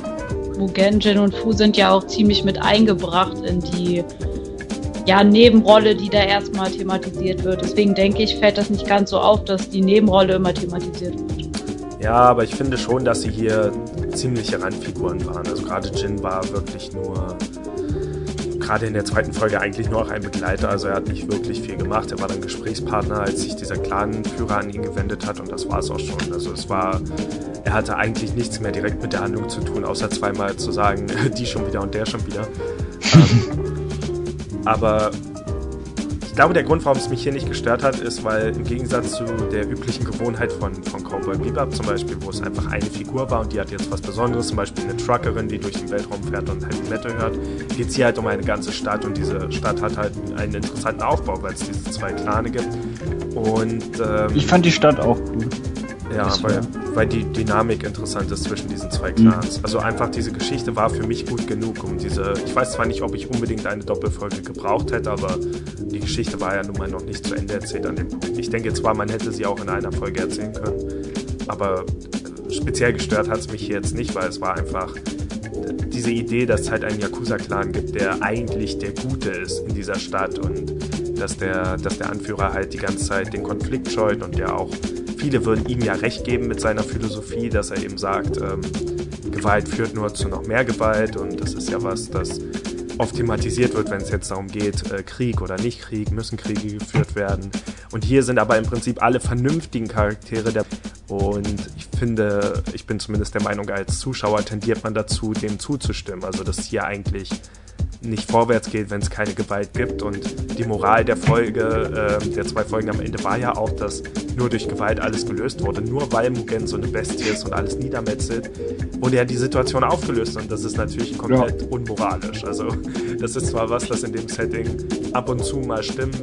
Mugen, Jin und Fu sind ja auch ziemlich mit eingebracht in die ja, Nebenrolle, die da erstmal thematisiert wird. Deswegen denke ich, fällt das nicht ganz so auf, dass die Nebenrolle immer thematisiert wird. Ja, aber ich finde schon, dass sie hier ziemliche Randfiguren waren. Also gerade Jin war wirklich nur, gerade in der zweiten Folge eigentlich nur auch ein Begleiter, also er hat nicht wirklich viel gemacht. Er war dann Gesprächspartner, als sich dieser Clanführer an ihn gewendet hat und das war es auch schon. Also es war, er hatte eigentlich nichts mehr direkt mit der Handlung zu tun, außer zweimal zu sagen, die schon wieder und der schon wieder. ähm, aber ich glaube, der Grund, warum es mich hier nicht gestört hat, ist, weil im Gegensatz zu der üblichen Gewohnheit von, von Cowboy Bebop zum Beispiel, wo es einfach eine Figur war und die hat jetzt was Besonderes, zum Beispiel eine Truckerin, die durch den Weltraum fährt und Heavy Metal hört, geht es hier halt um eine ganze Stadt und diese Stadt hat halt einen interessanten Aufbau, weil es diese zwei Klane gibt. Und ähm, ich fand die Stadt auch gut. Ja, weil, weil die Dynamik interessant ist zwischen diesen zwei Clans. Mhm. Also einfach diese Geschichte war für mich gut genug, um diese. Ich weiß zwar nicht, ob ich unbedingt eine Doppelfolge gebraucht hätte, aber die Geschichte war ja nun mal noch nicht zu Ende erzählt an dem Punkt. Ich denke zwar, man hätte sie auch in einer Folge erzählen können, aber speziell gestört hat es mich jetzt nicht, weil es war einfach diese Idee, dass es halt einen Yakuza-Clan gibt, der eigentlich der Gute ist in dieser Stadt und dass der, dass der Anführer halt die ganze Zeit den Konflikt scheut und der auch viele würden ihm ja recht geben mit seiner Philosophie, dass er eben sagt, ähm, Gewalt führt nur zu noch mehr Gewalt und das ist ja was, das oft thematisiert wird, wenn es jetzt darum geht, äh, Krieg oder nicht Krieg, müssen Kriege geführt werden. Und hier sind aber im Prinzip alle vernünftigen Charaktere der und ich finde, ich bin zumindest der Meinung, als Zuschauer tendiert man dazu, dem zuzustimmen. Also dass hier eigentlich nicht vorwärts geht, wenn es keine Gewalt gibt. Und die Moral der Folge, äh, der zwei Folgen am Ende war ja auch, dass nur durch Gewalt alles gelöst wurde. Nur weil Mugen so eine Bestie ist und alles niedermetzelt, wurde ja die Situation aufgelöst. Und das ist natürlich komplett ja. unmoralisch. Also das ist zwar was, das in dem Setting ab und zu mal stimmen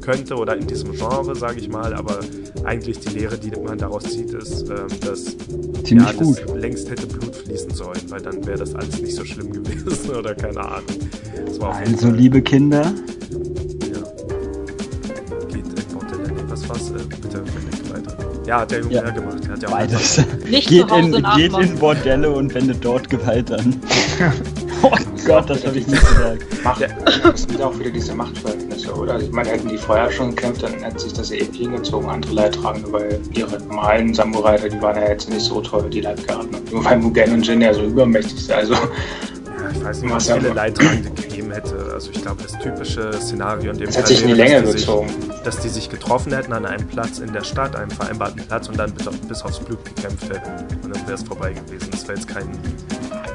könnte oder in diesem Genre, sage ich mal, aber eigentlich die Lehre, die man daraus zieht, ist, ähm, dass Ziemlich ja, gut. längst hätte Blut fließen sollen, weil dann wäre das alles nicht so schlimm gewesen oder keine Ahnung. Also, liebe Kinder. Ja. Geht in Bordelle. Was war's? Äh, bitte, bitte weiter. Ja, hat der Junge ja, ja gemacht. Er hat ja auch Beides. Nicht geht, in, geht in Bordelle und wendet dort Gewalt an. oh Gott, das habe ich nicht gesagt. Macht, das sind auch wieder diese Machtverhältnisse, oder? Also, ich meine, hätten die vorher schon gekämpft, dann hätte sich das ewig hingezogen. Andere Leidtragende, weil ihre normalen Samurai, die waren ja jetzt nicht so toll, die Leidgeraden. Nur weil Mugen und Jin ja so übermächtig sind. Also, ich weiß nicht, was viele Leidtragende gegeben hätte. Also ich glaube, das typische Szenario in dem das Fall hat sich in die Länge dass gezogen. Sich, dass die sich getroffen hätten an einem Platz in der Stadt, einem vereinbarten Platz und dann bis, bis aufs Blut gekämpft hätten. Und dann wäre es vorbei gewesen. Das wäre jetzt kein...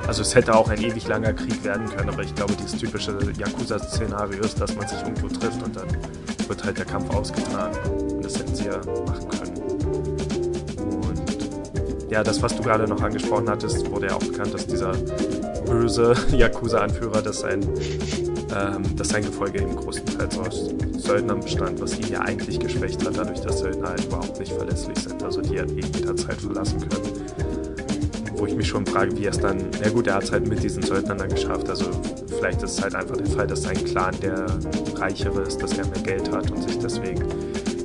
Also es hätte auch ein ewig langer Krieg werden können, aber ich glaube, dieses typische Yakuza-Szenario ist, dass man sich irgendwo trifft und dann wird halt der Kampf ausgetragen. Und das hätten sie ja machen können. Und ja, das, was du gerade noch angesprochen hattest, wurde ja auch bekannt, dass dieser böse Yakuza-Anführer, dass sein, ähm, dass sein Gefolge eben größtenteils aus Söldnern bestand, was ihn ja eigentlich geschwächt hat, dadurch, dass Söldner halt überhaupt nicht verlässlich sind, also die er jederzeit verlassen können. Wo ich mich schon frage, wie er es dann, na gut, er hat es halt mit diesen Söldnern dann geschafft, also vielleicht ist es halt einfach der Fall, dass sein Clan der reichere ist, dass er mehr Geld hat und sich deswegen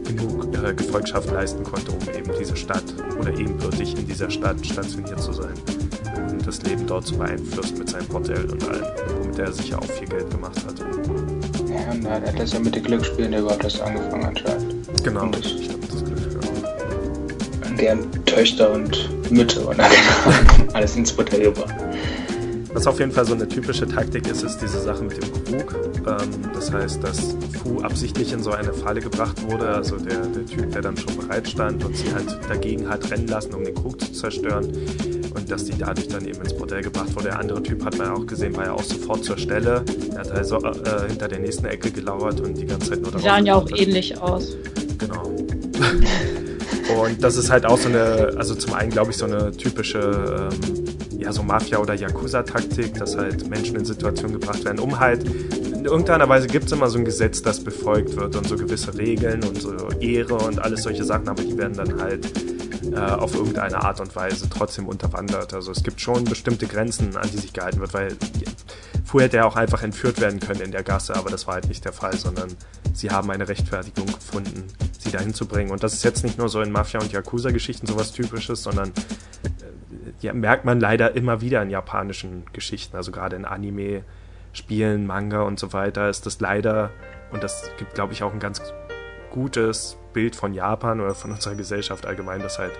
genug äh, Gefolgschaft leisten konnte, um eben diese Stadt oder ebenbürtig in dieser Stadt stationiert zu sein das Leben dort zu beeinflussen mit seinem Hotel und allem, womit er sicher auch viel Geld gemacht hat. Ja, und er hat das ja mit den Glücksspielen überhaupt erst angefangen anscheinend. Genau, und das, stimmt, das Deren Töchter und Mütter und alles ins Hotel gebracht. Was auf jeden Fall so eine typische Taktik ist, ist diese Sache mit dem Krug. Ähm, das heißt, dass Fu absichtlich in so eine Falle gebracht wurde, also der, der Typ, der dann schon bereit stand und sie halt dagegen hat rennen lassen, um den Krug zu zerstören und dass die dadurch dann eben ins Bordell gebracht wurde. Der andere Typ hat man ja auch gesehen, war ja auch sofort zur Stelle. Er hat also äh, hinter der nächsten Ecke gelauert und die ganze Zeit nur darauf. Die sahen ja auch ähnlich aus. Genau. und das ist halt auch so eine, also zum einen glaube ich so eine typische, ähm, ja so Mafia- oder Yakuza-Taktik, dass halt Menschen in Situationen gebracht werden, um halt in irgendeiner Weise gibt es immer so ein Gesetz, das befolgt wird und so gewisse Regeln und so Ehre und alles solche Sachen, aber die werden dann halt äh, auf irgendeine Art und Weise trotzdem unterwandert. Also es gibt schon bestimmte Grenzen, an die sich gehalten wird, weil vorher hätte er auch einfach entführt werden können in der Gasse, aber das war halt nicht der Fall, sondern sie haben eine Rechtfertigung gefunden, sie dahin zu bringen. Und das ist jetzt nicht nur so in Mafia- und Yakuza-Geschichten sowas Typisches, sondern äh, ja, merkt man leider immer wieder in japanischen Geschichten, also gerade in Anime, Spielen, Manga und so weiter ist das leider, und das gibt, glaube ich, auch ein ganz gutes Bild von Japan oder von unserer Gesellschaft allgemein, dass halt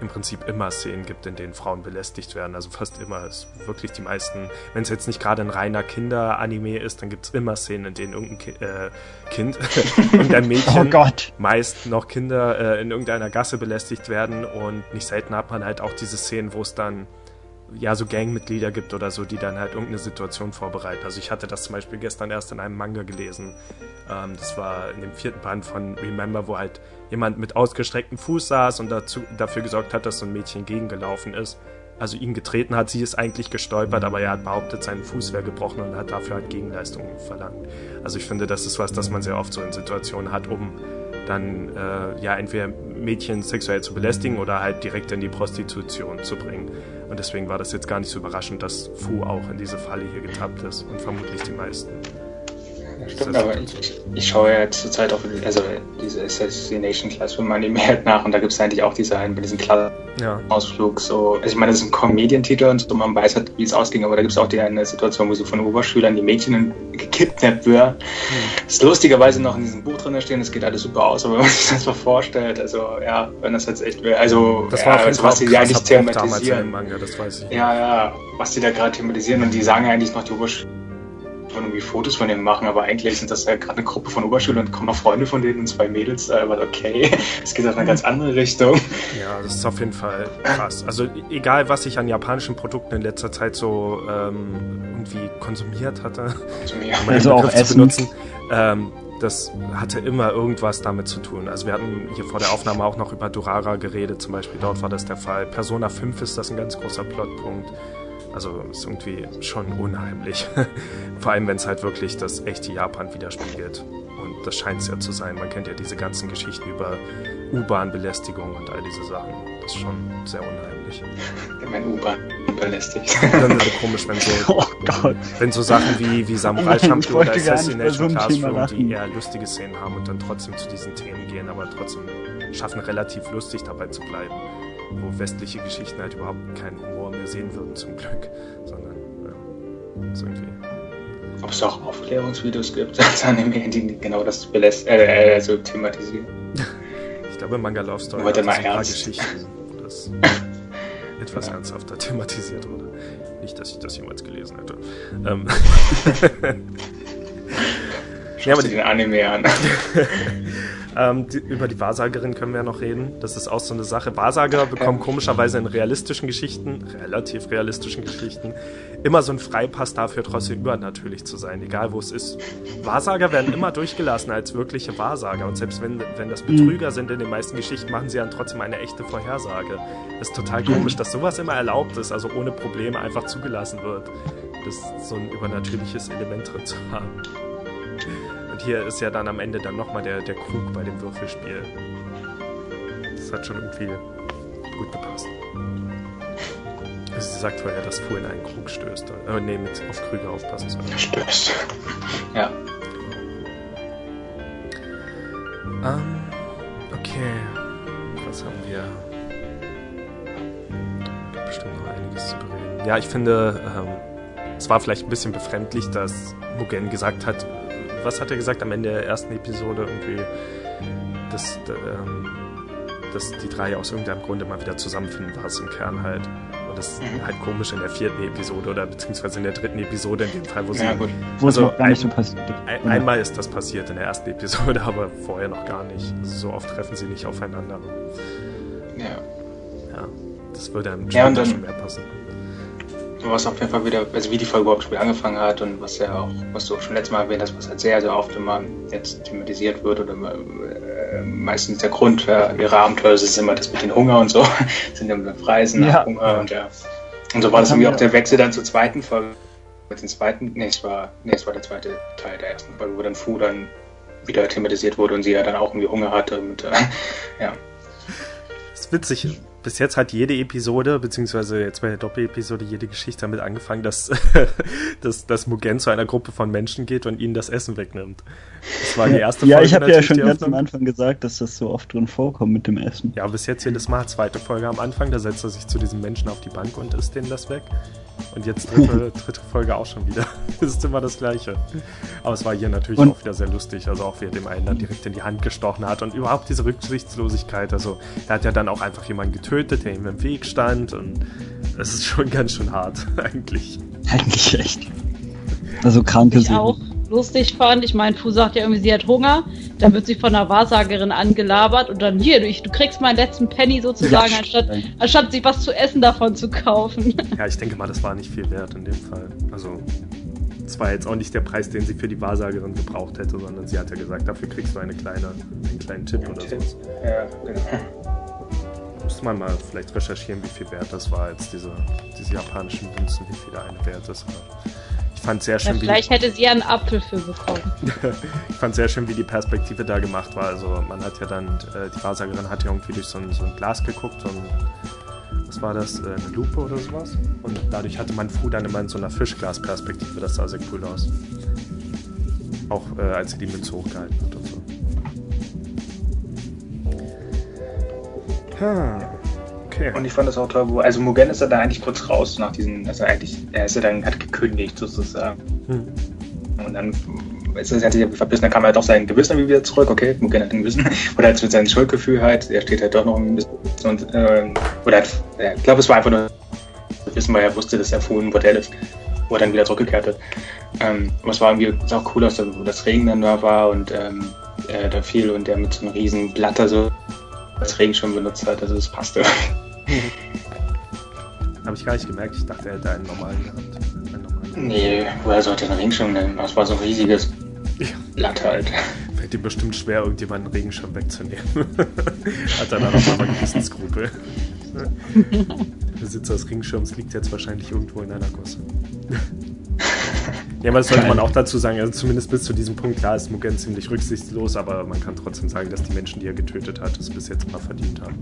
im Prinzip immer Szenen gibt, in denen Frauen belästigt werden. Also fast immer. Es wirklich die meisten, wenn es jetzt nicht gerade ein reiner Kinder-Anime ist, dann gibt es immer Szenen, in denen irgendein Ki äh, Kind, irgendein Mädchen, oh meist noch Kinder äh, in irgendeiner Gasse belästigt werden. Und nicht selten hat man halt auch diese Szenen, wo es dann ja so Gangmitglieder gibt oder so, die dann halt irgendeine Situation vorbereiten. Also ich hatte das zum Beispiel gestern erst in einem Manga gelesen. Ähm, das war in dem vierten Band von Remember, wo halt jemand mit ausgestrecktem Fuß saß und dazu, dafür gesorgt hat, dass so ein Mädchen gegengelaufen ist. Also ihn getreten hat, sie ist eigentlich gestolpert, aber er hat behauptet, sein Fuß wäre gebrochen und hat dafür halt Gegenleistungen verlangt. Also ich finde, das ist was, das man sehr oft so in Situationen hat, um dann äh, ja entweder Mädchen sexuell zu belästigen oder halt direkt in die Prostitution zu bringen. Und deswegen war das jetzt gar nicht so überraschend, dass Fu auch in diese Falle hier getappt ist und vermutlich die meisten. Ja, stimmt, aber ich, ich schaue ja zurzeit auch also diese Assassination Class für Anime halt nach und da gibt es eigentlich auch diese einen mit diesem Klasse-Ausflug. So. Also ich meine, das ist ein Comedian-Titel und so, man weiß halt, wie es ausging, aber da gibt es auch die eine Situation, wo so von Oberschülern die Mädchen gekidnappt werden. Hm. Das ist lustigerweise noch in diesem Buch drin stehen, das geht alles super aus, aber wenn man sich das mal vorstellt, also ja, wenn das jetzt echt wäre, also das war ja, also, was sie eigentlich thematisieren. Manga, das weiß ich. Ja, ja, was sie da gerade thematisieren und die sagen ja eigentlich noch die Oberschüler irgendwie Fotos von denen machen, aber eigentlich sind das ja gerade eine Gruppe von Oberschülern und kommen auch Freunde von denen und zwei Mädels, aber okay, es geht auf eine ganz andere Richtung. Ja, das ist auf jeden Fall krass. Also egal, was ich an japanischen Produkten in letzter Zeit so ähm, irgendwie konsumiert hatte, um also auch Essen. zu benutzen, ähm, das hatte immer irgendwas damit zu tun. Also wir hatten hier vor der Aufnahme auch noch über Durara geredet, zum Beispiel dort war das der Fall. Persona 5 ist das ein ganz großer Plotpunkt. Also ist irgendwie schon unheimlich. Vor allem, wenn es halt wirklich das echte Japan widerspiegelt. Und das scheint es ja zu sein. Man kennt ja diese ganzen Geschichten über U-Bahn-Belästigung und all diese Sachen. Das ist schon sehr unheimlich. Wenn U-Bahn belästigt. Dann ist es komisch, wenn so, oh Gott. wenn so Sachen wie, wie Samurai Champloo oder Assassination so Classroom, die eher lustige Szenen haben und dann trotzdem zu diesen Themen gehen, aber trotzdem schaffen, relativ lustig dabei zu bleiben wo westliche Geschichten halt überhaupt keinen Humor mehr sehen würden, zum Glück, sondern ja, so irgendwie. Ob es auch Aufklärungsvideos gibt als Anime, die genau das belässt, äh, äh, so thematisieren. ich glaube, Manga Love Story hat ein paar Geschichten, wo das etwas ja. ernsthafter thematisiert wurde. Nicht, dass ich das jemals gelesen hätte. Ähm. Schau ja, aber den Anime an. Ähm, die, über die Wahrsagerin können wir ja noch reden. Das ist auch so eine Sache. Wahrsager bekommen komischerweise in realistischen Geschichten, relativ realistischen Geschichten, immer so einen Freipass dafür, trotzdem übernatürlich zu sein, egal wo es ist. Wahrsager werden immer durchgelassen als wirkliche Wahrsager. Und selbst wenn, wenn das Betrüger sind in den meisten Geschichten, machen sie dann trotzdem eine echte Vorhersage. Das ist total komisch, dass sowas immer erlaubt ist, also ohne Probleme einfach zugelassen wird. Das so ein übernatürliches Element drin zu haben. Und hier ist ja dann am Ende dann nochmal der, der Krug bei dem Würfelspiel. Das hat schon irgendwie gut gepasst. Sie sagt vorher, dass Fu in einen Krug stößt. Äh, nee, mit auf Krüge aufpassen soll. Stößt. Ja. Ähm, okay. Was haben wir? Bestimmt noch einiges zu bereden. Ja, ich finde, ähm, es war vielleicht ein bisschen befremdlich, dass Mugen gesagt hat, was hat er gesagt am Ende der ersten Episode? Irgendwie, dass, ähm, dass die drei aus irgendeinem Grunde mal wieder zusammenfinden, war es im Kern halt. Und das ist mhm. halt komisch in der vierten Episode oder beziehungsweise in der dritten Episode, in dem Fall, wo sie. Ja, gut. Wo also es gar nicht so passiert. Ein, einmal ist das passiert in der ersten Episode, aber vorher noch gar nicht. Also so oft treffen sie nicht aufeinander. Ja. Ja, das würde einem ja, schon mehr passen was auf jeden Fall wieder, also wie die Folge überhaupt Spiel angefangen hat und was ja auch, was du auch schon letztes Mal erwähnt hast, was halt sehr, sehr oft immer jetzt thematisiert wird oder äh, meistens der Grund für ihre Abenteuer ist immer das mit dem Hunger und so, sind immer Reisen nach ja. Hunger und ja. Und so war das, das irgendwie auch der Wechsel dann zur zweiten Folge. Mit dem zweiten, nee, es war, nee, es war der zweite Teil der ersten Folge, wo dann Fu dann wieder thematisiert wurde und sie ja dann auch irgendwie Hunger hatte und äh, ja. Das ist witzig bis jetzt hat jede Episode, beziehungsweise jetzt bei der Doppel-Episode, jede Geschichte damit angefangen, dass, dass, dass Mugen zu einer Gruppe von Menschen geht und ihnen das Essen wegnimmt. Das war die erste ja, Folge. Ja, ich habe ja schon ganz am Anfang gesagt, dass das so oft drin vorkommt mit dem Essen. Ja, bis jetzt jedes Mal. Zweite Folge am Anfang, da setzt er sich zu diesen Menschen auf die Bank und isst denen das weg. Und jetzt dritte, dritte Folge auch schon wieder. Das ist immer das Gleiche. Aber es war hier natürlich und auch wieder sehr lustig. Also auch wie er dem einen dann direkt in die Hand gestochen hat und überhaupt diese Rücksichtslosigkeit. Also er hat ja dann auch einfach jemanden getötet der ihm im Weg stand und es ist schon ganz schön hart, eigentlich. Eigentlich echt. Also kranke Ich auch lustig fand. Ich meine, Fu sagt ja irgendwie, sie hat Hunger. Dann wird sie von einer Wahrsagerin angelabert und dann hier, du, du kriegst meinen letzten Penny sozusagen, Ja, anstatt, anstatt sich was zu essen davon zu kaufen. Ja, ich denke mal, das war nicht viel wert in dem Fall. Also, es war jetzt auch nicht der Preis, den sie für die Wahrsagerin gebraucht hätte, sondern sie hat ja gesagt, dafür kriegst du eine kleine, einen kleinen Tipp oder Tipp. sowas. Ja, genau. Müsste man mal vielleicht recherchieren, wie viel wert das war, jetzt diese, diese japanischen Münzen, wie viel da eine wert ist. Aber ich fand sehr Ja, schön, wie die, vielleicht hätte sie ja einen Apfel für bekommen. ich fand sehr schön, wie die Perspektive da gemacht war. Also man hat ja dann, äh, die Wahrsagerin hat ja irgendwie durch so ein, so ein Glas geguckt, so ein, was war das, äh, eine Lupe oder sowas. Und dadurch hatte man Fu dann immer in so einer Fischglasperspektive, das sah sehr cool aus. Auch äh, als sie die Münze hochgehalten hat und so. Ha. Okay. Und ich fand das auch toll, wo, also Mugen ist ja da eigentlich kurz raus nach diesen, also eigentlich, er ist ja dann, hat gekündigt sozusagen. Hm. Und dann ist es, hat sich verbissen, dann kam halt auch sein Gewissen irgendwie wieder zurück, okay, Mugen hat ein Gewissen. Oder halt mit seinem Schuldgefühl halt, er steht halt doch noch ein bisschen und, ähm, oder hat, ja, ich glaube, es war einfach nur Wissen, weil er wusste, dass er Fu ein Bordell ist, wo er dann wieder zurückgekehrt ist. Ähm, es war irgendwie ist auch cool, dass da, wo das Regen dann da war und ähm, äh, da fiel und der mit so einem riesen Blatter so als Regenschirm benutzt hat, also das passte. Habe ich gar nicht gemerkt, ich dachte, er hätte einen normalen gehabt. Einen normalen. Nee, woher sollte ein Regenschirm denn? Das war so ein riesiges Ja. Blatt halt. Fällt ihm bestimmt schwer, irgendjemanden einen Regenschirm wegzunehmen. Hat er dann auch mal gewissen Skrupel. Der Besitzer des Regenschirms liegt jetzt wahrscheinlich irgendwo in einer Gosse. Ja, aber das sollte man auch dazu sagen, also zumindest bis zu diesem Punkt, klar ist Mugen ziemlich rücksichtslos, aber man kann trotzdem sagen, dass die Menschen, die er getötet hat, es bis jetzt mal verdient haben.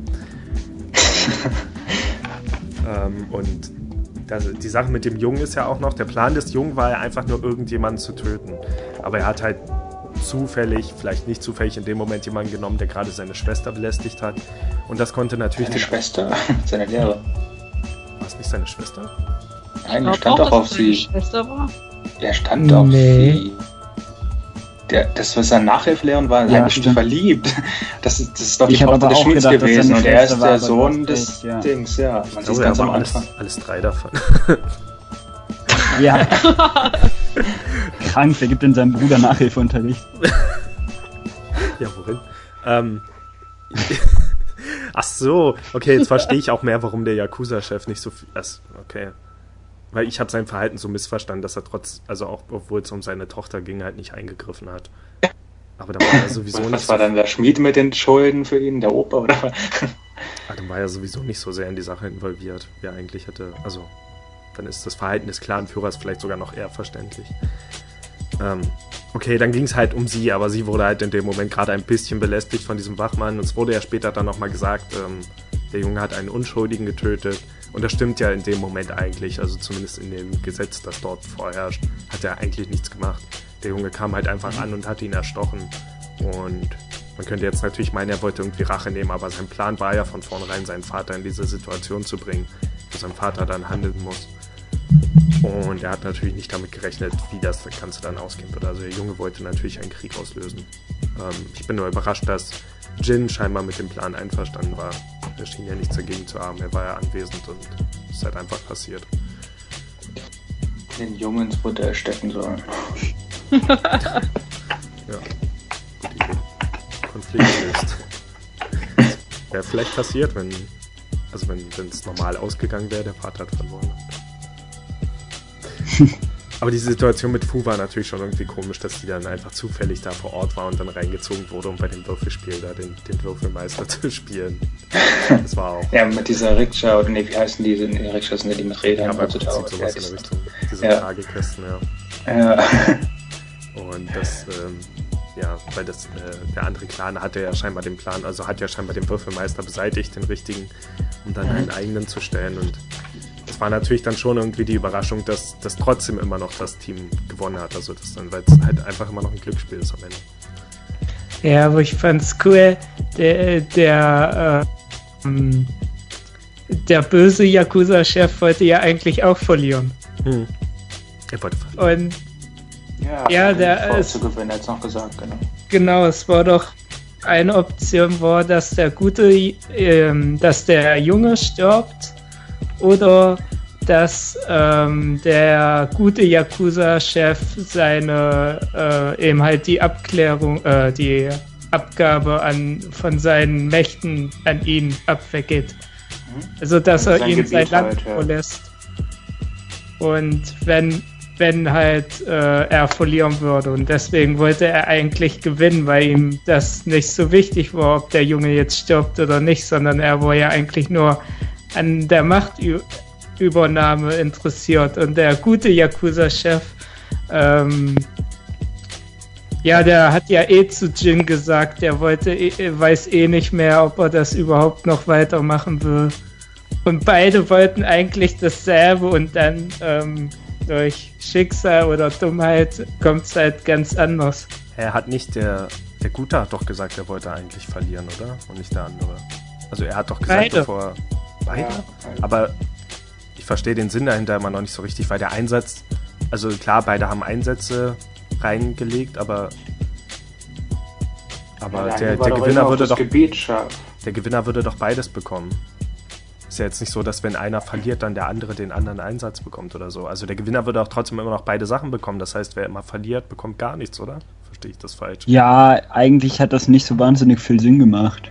Ähm, und das, die Sache mit dem Jungen ist ja auch noch, der Plan des Jungen war ja einfach nur irgendjemanden zu töten. Aber er hat halt zufällig, vielleicht nicht zufällig in dem Moment jemanden genommen, der gerade seine Schwester belästigt hat. Und das konnte natürlich Seine. Schwester, seine Lehrerin. War es nicht seine Schwester? Nein, er stand doch auch, auf dass es seine sie. Schwester war. Er stand auf Nee. sie. Der, das, was seine Nachhilfelehrerin war, Ja, stimmt. verliebt. Das, ist- das ist doch die Ich hab Tochter des auch Schmieds gedacht, dass gewesen und er ist der Sohn des ja. Dings, ja. Man Ich sieht glaube, ganz am war alles, Anfang. alles drei davon. Ja. Krank, wer gibt denn seinem Bruder Nachhilfeunterricht? ja, worin? Ähm. Ach so, okay, jetzt verstehe ich auch mehr, warum der Yakuza-Chef nicht so viel. Okay. Weil ich habe sein Verhalten so missverstanden, dass er trotz, also auch obwohl es um seine Tochter ging, halt nicht eingegriffen hat. Aber da war er sowieso Was, nicht was war so, dann der Schmied mit den Schulden für ihn, der Opa oder was? ah, dann war er sowieso nicht so sehr in die Sache involviert, wie er eigentlich hätte. Also, dann ist das Verhalten des Clanführers vielleicht sogar noch eher verständlich. Ähm, okay, dann ging es halt um sie, aber sie wurde halt in dem Moment gerade ein bisschen belästigt von diesem Wachmann. Und es wurde ja später dann nochmal gesagt, ähm, der Junge hat einen Unschuldigen getötet. Und das stimmt ja in dem Moment eigentlich, also zumindest in dem Gesetz, das dort vorherrscht, hat er eigentlich nichts gemacht. Der Junge kam halt einfach an und hat ihn erstochen. Und man könnte jetzt natürlich meinen, er wollte irgendwie Rache nehmen, aber sein Plan war ja von vornherein, seinen Vater in diese Situation zu bringen, wo sein Vater dann handeln muss. Und er hat natürlich nicht damit gerechnet, wie das Ganze dann ausgehen wird. Also der Junge wollte natürlich einen Krieg auslösen. Ähm, ich bin nur überrascht, dass Jin scheinbar mit dem Plan einverstanden war. Er schien ja nichts dagegen zu haben. Er war ja anwesend und es ist halt einfach passiert. Den Jungen ins Butter stecken sollen. Ja, gute Idee. Konflikt löst. Wäre vielleicht passiert, wenn, also wenn es normal ausgegangen wäre, der Vater hat verloren. Aber diese Situation mit Fu war natürlich schon irgendwie komisch, dass die dann einfach zufällig da vor Ort war und dann reingezogen wurde, um bei dem Würfelspiel da den, den Würfelmeister zu spielen. Das war auch Ja, mit dieser Rikscha, oder nee, wie heißen die? Nee, Rikscha sind ja die mit Rädern ja, aber im Prinzip heutzutage. sowas Ja, in der Richtung. Diese Ja. Tragekästen, ja. Ja. Und das, ähm, ja, weil das, äh, der andere Clan hatte ja scheinbar den Plan, also hat ja scheinbar den Würfelmeister beseitigt, den richtigen, um dann einen eigenen zu stellen. Und es war natürlich dann schon irgendwie die Überraschung, dass, dass trotzdem immer noch das Team gewonnen hat. Also das dann, weil es halt einfach immer noch ein Glücksspiel ist am Ende. Ja, aber ich fand's cool, der, der, äh, ähm, der böse Yakuza-Chef wollte ja eigentlich auch verlieren. Hm. Er wollte verlieren. Und Ja, Ja, der ist- zu gewinnen, hat's noch gesagt, genau. genau, es war doch eine Option war, dass der gute, ähm, dass der Junge stirbt oder dass ähm, der gute Yakuza-Chef seine äh, eben halt die Abklärung, äh, die Abgabe an von seinen Mächten an ihn abwickelt. Mhm. Also dass er ihn sein Land halt, ja. verlässt. Und wenn wenn halt äh, er verlieren würde. Und deswegen wollte er eigentlich gewinnen, weil ihm das nicht so wichtig war, ob der Junge jetzt stirbt oder nicht, sondern er war ja eigentlich nur an der Machtübernahme interessiert. Und der gute Yakuza-Chef, ähm, ja, der hat ja eh zu Jin gesagt, der wollte, eh, weiß eh nicht mehr, ob er das überhaupt noch weitermachen will. Und beide wollten eigentlich dasselbe und dann ähm, durch Schicksal oder Dummheit kommt es halt ganz anders. Er hat nicht der, der Gute hat doch gesagt, er wollte eigentlich verlieren, oder? Und nicht der andere. Also er hat doch gesagt, beide. bevor. Beide? Ja, Aber ich verstehe den Sinn dahinter immer noch nicht so richtig, weil der Einsatz, also klar, beide haben Einsätze reingelegt, aber aber ja, der, der Gewinner würde doch der Gewinner würde doch beides bekommen. Ist ja jetzt nicht so, dass wenn einer verliert, dann der andere den anderen Einsatz bekommt oder so. Also der Gewinner würde auch trotzdem immer noch beide Sachen bekommen. Das heißt, wer immer verliert, bekommt gar nichts, oder? Verstehe ich das falsch? Ja, eigentlich hat das nicht so wahnsinnig viel Sinn gemacht.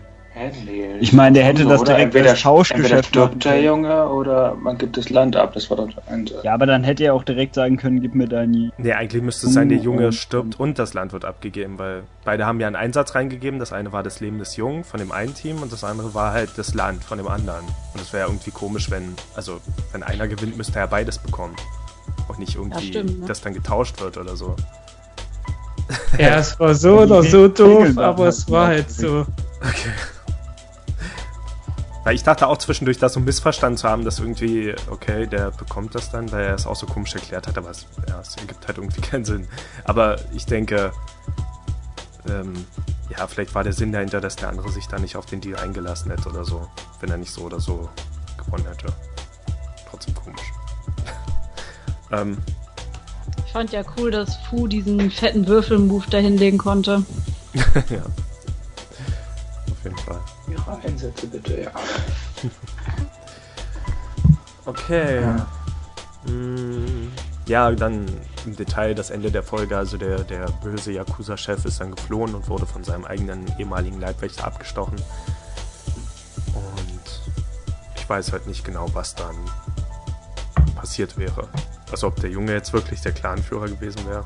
Ich meine, der hätte das direkt entweder, als Tauschgeschäft stirbt der Junge oder man gibt das Land ab. Das war doch ein. Ja, aber dann hätte er auch direkt sagen können, gib mir deine. Nee, eigentlich müsste es sein, der Junge stirbt und das Land wird abgegeben, weil beide haben ja einen Einsatz reingegeben. Das eine war das Leben des Jungen von dem einen Team und das andere war halt das Land von dem anderen. Und es wäre irgendwie komisch, wenn, also wenn einer gewinnt, müsste er beides bekommen. Auch nicht irgendwie, ja, stimmt, ne? dass dann getauscht wird oder so. Ja, es war so oder so doof, aber es war halt so. Okay. Weil ich dachte auch zwischendurch, das so missverstanden zu haben, dass irgendwie, okay, der bekommt das dann, weil er es auch so komisch erklärt hat, aber es, ja, es ergibt halt irgendwie keinen Sinn. Aber ich denke, ähm, ja, vielleicht war der Sinn dahinter, dass der andere sich da nicht auf den Deal eingelassen hätte oder so, wenn er nicht so oder so gewonnen hätte. Trotzdem komisch. ähm, ich fand ja cool, dass Fu diesen fetten Würfel-Move da hinlegen konnte. ja. Auf jeden Fall. Ihre Einsätze bitte, ja. okay. Ja. Mm, ja, dann im Detail das Ende der Folge. Also der, der böse Yakuza-Chef ist dann geflohen und wurde von seinem eigenen ehemaligen Leibwächter abgestochen. Und ich weiß halt nicht genau, was dann passiert wäre. Also ob der Junge jetzt wirklich der Clanführer gewesen wäre.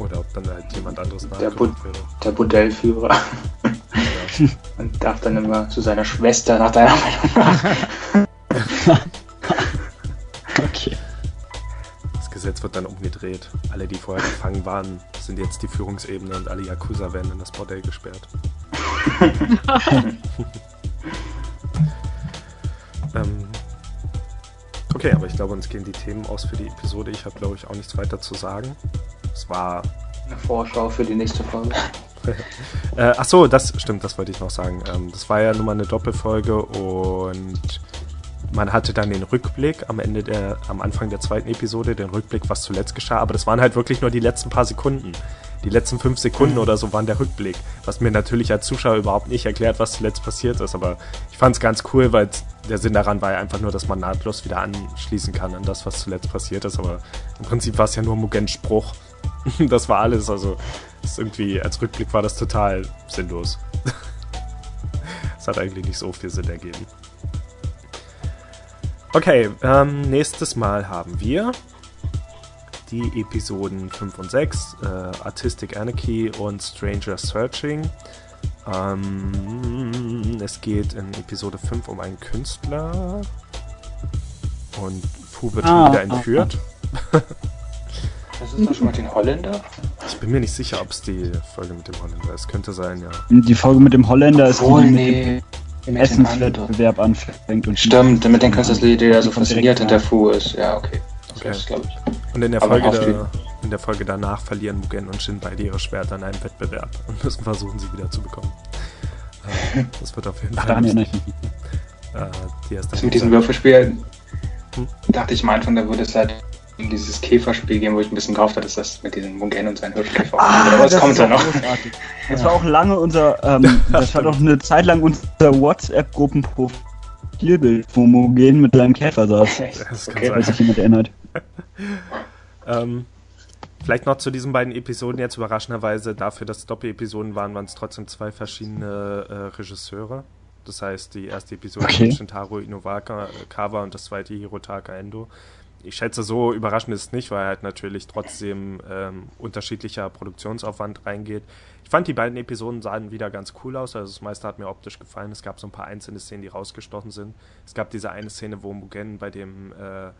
Oder ob dann halt jemand anderes der, Bu wäre. Der Bordellführer. Und darf dann immer zu seiner Schwester nach deiner Meinung nach. okay. Das Gesetz wird dann umgedreht. Alle, die vorher gefangen waren, sind jetzt die Führungsebene und alle Yakuza werden in das Bordell gesperrt. ähm, okay, aber ich glaube, uns gehen die Themen aus für die Episode. Ich habe, glaube ich, auch nichts weiter zu sagen. Es war. Eine Vorschau für die nächste Folge. äh, ach so, das stimmt, das wollte ich noch sagen. Ähm, das war ja nun mal eine Doppelfolge und man hatte dann den Rückblick am Ende der, am Anfang der zweiten Episode, den Rückblick, was zuletzt geschah, aber das waren halt wirklich nur die letzten paar Sekunden. Die letzten fünf Sekunden oder so waren der Rückblick, was mir natürlich als Zuschauer überhaupt nicht erklärt, was zuletzt passiert ist, aber ich fand es ganz cool, weil der Sinn daran war ja einfach nur, dass man nahtlos wieder anschließen kann an das, was zuletzt passiert ist, aber im Prinzip war es ja nur Mugens Spruch. das war alles, also irgendwie, als Rückblick war das total sinnlos. Es hat eigentlich nicht so viel Sinn ergeben. Okay, ähm, nächstes Mal haben wir die Episoden 5 und 6, äh, Artistic Anarchy und Stranger Searching. Ähm, es geht in Episode 5 um einen Künstler und Fu wird ah, schon wieder entführt. Ah, ah. Das ist doch schon mal den Holländer? Ich bin mir nicht sicher, ob es die Folge mit dem Holländer ist. Könnte sein, ja. Die Folge mit dem Holländer ist Obwohl, die, nee. mit dem Essenswettbewerb anfängt. Und Stimmt, damit den Künstler, der so fasziniert hinter Fu ist. Ja, okay. okay. Das glaube ich. Und in der, Folge da, in der Folge danach verlieren Mugen und Shin beide ihre Schwerter in einem Wettbewerb und müssen versuchen, sie wieder zu bekommen. Äh, das wird auf jeden Fall. Ach, nicht. Äh, die erste mit diesen Würfelspielen hm? dachte ich am Anfang, da würde es halt dieses Käferspiel gehen, wo ich ein bisschen gehofft hatte, dass das mit diesem Mugen und seinen Hirschkäfer ah, Aber das kommt ja noch. Großartig. Das war auch lange unser, ähm, das war doch eine Zeit lang unser WhatsApp-Gruppenprofilbild, wo Mugen mit seinem Käfer saß. Das okay, wenn sich jemand erinnert. ähm, vielleicht noch zu diesen beiden Episoden jetzt überraschenderweise, dafür, dass es Doppel-Episoden waren, waren es trotzdem zwei verschiedene äh, Regisseure. Das heißt, die erste Episode okay. Shintaro Inowaka Kawa und das zweite Hirotaka Endo ich schätze, so überraschend ist es nicht, weil halt natürlich trotzdem ähm, unterschiedlicher Produktionsaufwand reingeht. Ich fand die beiden Episoden sahen wieder ganz cool aus, also das meiste hat mir optisch gefallen. Es gab so ein paar einzelne Szenen, die rausgestochen sind. Es gab diese eine Szene, wo Mugen bei dem äh,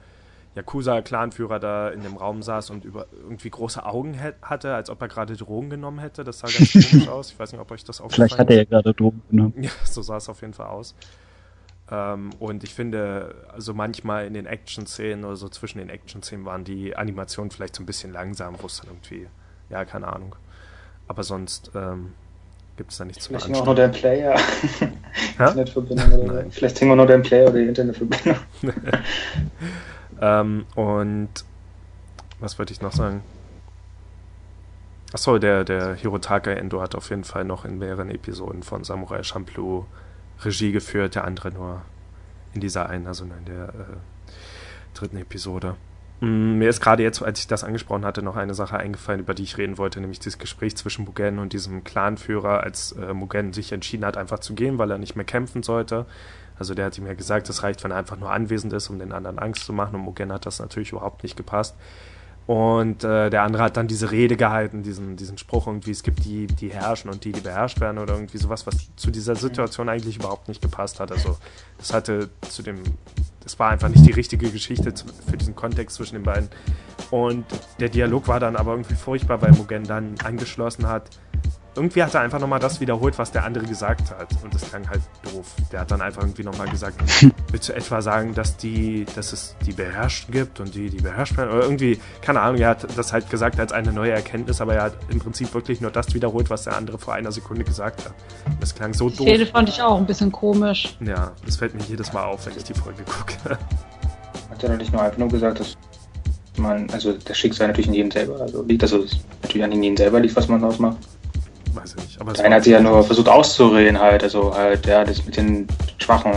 Yakuza-Clanführer da in dem Raum saß und über irgendwie große Augen hatte, als ob er gerade Drogen genommen hätte. Das sah ganz komisch aus. Ich weiß nicht, ob euch das aufgefallen ist. Vielleicht hat er ja gerade Drogen genommen. Ja, so sah es auf jeden Fall aus. Ähm, und ich finde, also manchmal in den Action-Szenen oder so zwischen den Action-Szenen waren die Animationen vielleicht so ein bisschen langsam, wo es dann irgendwie, ja, keine Ahnung. Aber sonst ähm, gibt es da nichts Vielleicht hing auch noch dein Player. Internetverbindung oder Vielleicht hing auch noch dein Player oder die Internetverbindung. ähm, und was wollte ich noch sagen? Achso, der, der Hirotaka Endo hat auf jeden Fall noch in mehreren Episoden von Samurai Champloo Regie geführt, der andere nur in dieser einen, also in der äh, dritten Episode. Mm, mir ist gerade jetzt, als ich das angesprochen hatte, noch eine Sache eingefallen, über die ich reden wollte, nämlich dieses Gespräch zwischen Mugen und diesem Clanführer, als äh, Mugen sich entschieden hat, einfach zu gehen, weil er nicht mehr kämpfen sollte. Also der hat ihm ja gesagt, es reicht, wenn er einfach nur anwesend ist, um den anderen Angst zu machen. Und Mugen hat das natürlich überhaupt nicht gepasst. Und äh, der andere hat dann diese Rede gehalten, diesen, diesen Spruch irgendwie, es gibt die, die herrschen und die, die beherrscht werden oder irgendwie sowas, was zu dieser Situation eigentlich überhaupt nicht gepasst hat. Also das hatte zu dem, das war einfach nicht die richtige Geschichte für diesen Kontext zwischen den beiden. Und der Dialog war dann aber irgendwie furchtbar, weil Mugen dann angeschlossen hat, irgendwie hat er einfach nochmal das wiederholt, was der andere gesagt hat. Und das klang halt doof. Der hat dann einfach irgendwie nochmal gesagt, willst du etwa sagen, dass die, dass es die Beherrschten gibt und die, die beherrscht werden? Oder irgendwie, keine Ahnung, er hat das halt gesagt als eine neue Erkenntnis, aber er hat im Prinzip wirklich nur das wiederholt, was der andere vor einer Sekunde gesagt hat. Das klang so doof. Die Rede fand ich auch ein bisschen komisch. Ja, das fällt mir jedes Mal auf, wenn ich die Folge gucke. Hat er doch nicht nur einfach nur gesagt, dass man, also das Schicksal natürlich in jedem selber also liegt, also natürlich an jedem selber liegt, was man ausmacht weiß ich nicht. Aber der eine hat sich ja nur versucht auszureden halt, also halt, ja, das mit den Schwachen,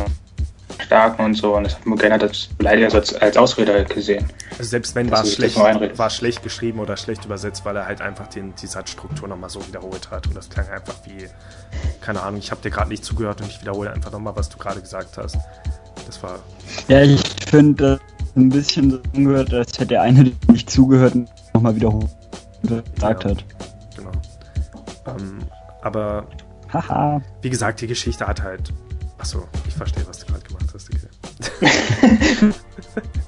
Starken und so. Und das hat Mugen das beleidigt als, als Ausrede gesehen. Also selbst wenn war es schlecht, war schlecht geschrieben oder schlecht übersetzt, weil er halt einfach den, die Satzstruktur nochmal so wiederholt hat. Und das klang einfach wie, keine Ahnung, ich habe dir gerade nicht zugehört und ich wiederhole einfach nochmal, was du gerade gesagt hast. Das war. Ja, ich finde ein bisschen so angehört, als hätte der eine nicht zugehört und nochmal wiederholt gesagt ja. hat. Ähm, aber Haha. wie gesagt, die Geschichte hat halt. Achso, ich verstehe, was du gerade gemacht hast, okay.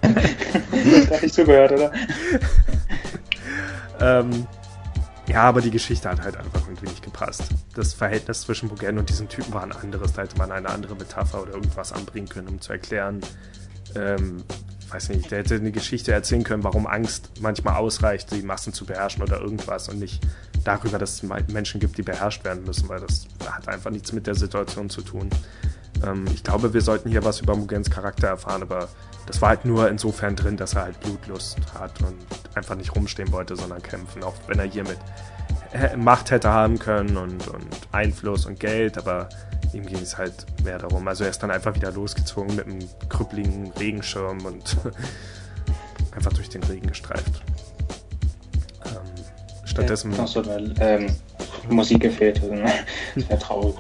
da ich zugehört, oder? ähm, ja, aber die Geschichte hat halt einfach irgendwie nicht gepasst. Das Verhältnis zwischen Bogen und diesem Typen war ein anderes. Da hätte man eine andere Metapher oder irgendwas anbringen können, um zu erklären, ähm, weiß nicht, der hätte eine Geschichte erzählen können, warum Angst manchmal ausreicht, die Massen zu beherrschen oder irgendwas und nicht darüber, dass es Menschen gibt, die beherrscht werden müssen, weil das hat einfach nichts mit der Situation zu tun. Ähm, ich glaube, wir sollten hier was über Mugens Charakter erfahren, aber das war halt nur insofern drin, dass er halt Blutlust hat und einfach nicht rumstehen wollte, sondern kämpfen, auch wenn er hier mit Macht hätte haben können und, und Einfluss und Geld, aber ihm ging es halt mehr darum. Also er ist dann einfach wieder losgezogen mit einem krüppligen Regenschirm und einfach durch den Regen gestreift. Ähm, stattdessen. Ja, achso, weil ähm, Musik gefehlt? Das wäre traurig.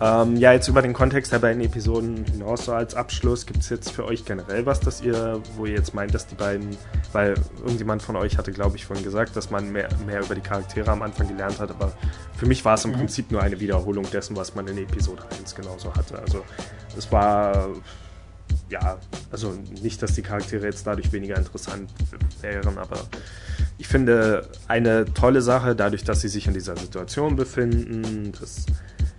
Ähm, ja, jetzt über den Kontext der beiden Episoden hinaus so als Abschluss, gibt es jetzt für euch generell was, dass ihr, wo ihr jetzt meint, dass die beiden, weil irgendjemand von euch hatte, glaube ich, vorhin gesagt, dass man mehr, mehr über die Charaktere am Anfang gelernt hat, aber für mich war es im mhm. Prinzip nur eine Wiederholung dessen, was man in Episode 1 genauso hatte. Also es war ja, also nicht, dass die Charaktere jetzt dadurch weniger interessant wären, aber ich finde eine tolle Sache, dadurch, dass sie sich in dieser Situation befinden, dass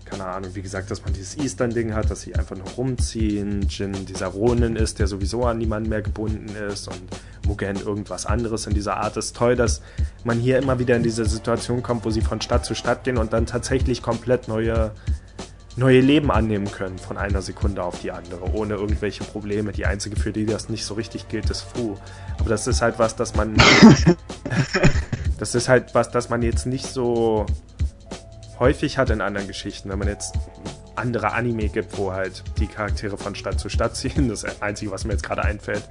keine Ahnung, wie gesagt, dass man dieses Eastern-Ding hat, dass sie einfach nur rumziehen, Jin dieser Ronin ist, der sowieso an niemanden mehr gebunden ist und Mugen irgendwas anderes in dieser Art. Ist toll, dass man hier immer wieder in diese Situation kommt, wo sie von Stadt zu Stadt gehen und dann tatsächlich komplett neue neue Leben annehmen können von einer Sekunde auf die andere, ohne irgendwelche Probleme. Die einzige, für die das nicht so richtig gilt, ist Fu. Aber das ist halt was, dass man. das ist halt was, dass man jetzt nicht so häufig hat in anderen Geschichten. Wenn man jetzt andere Anime gibt, wo halt die Charaktere von Stadt zu Stadt ziehen, das Einzige, was mir jetzt gerade einfällt,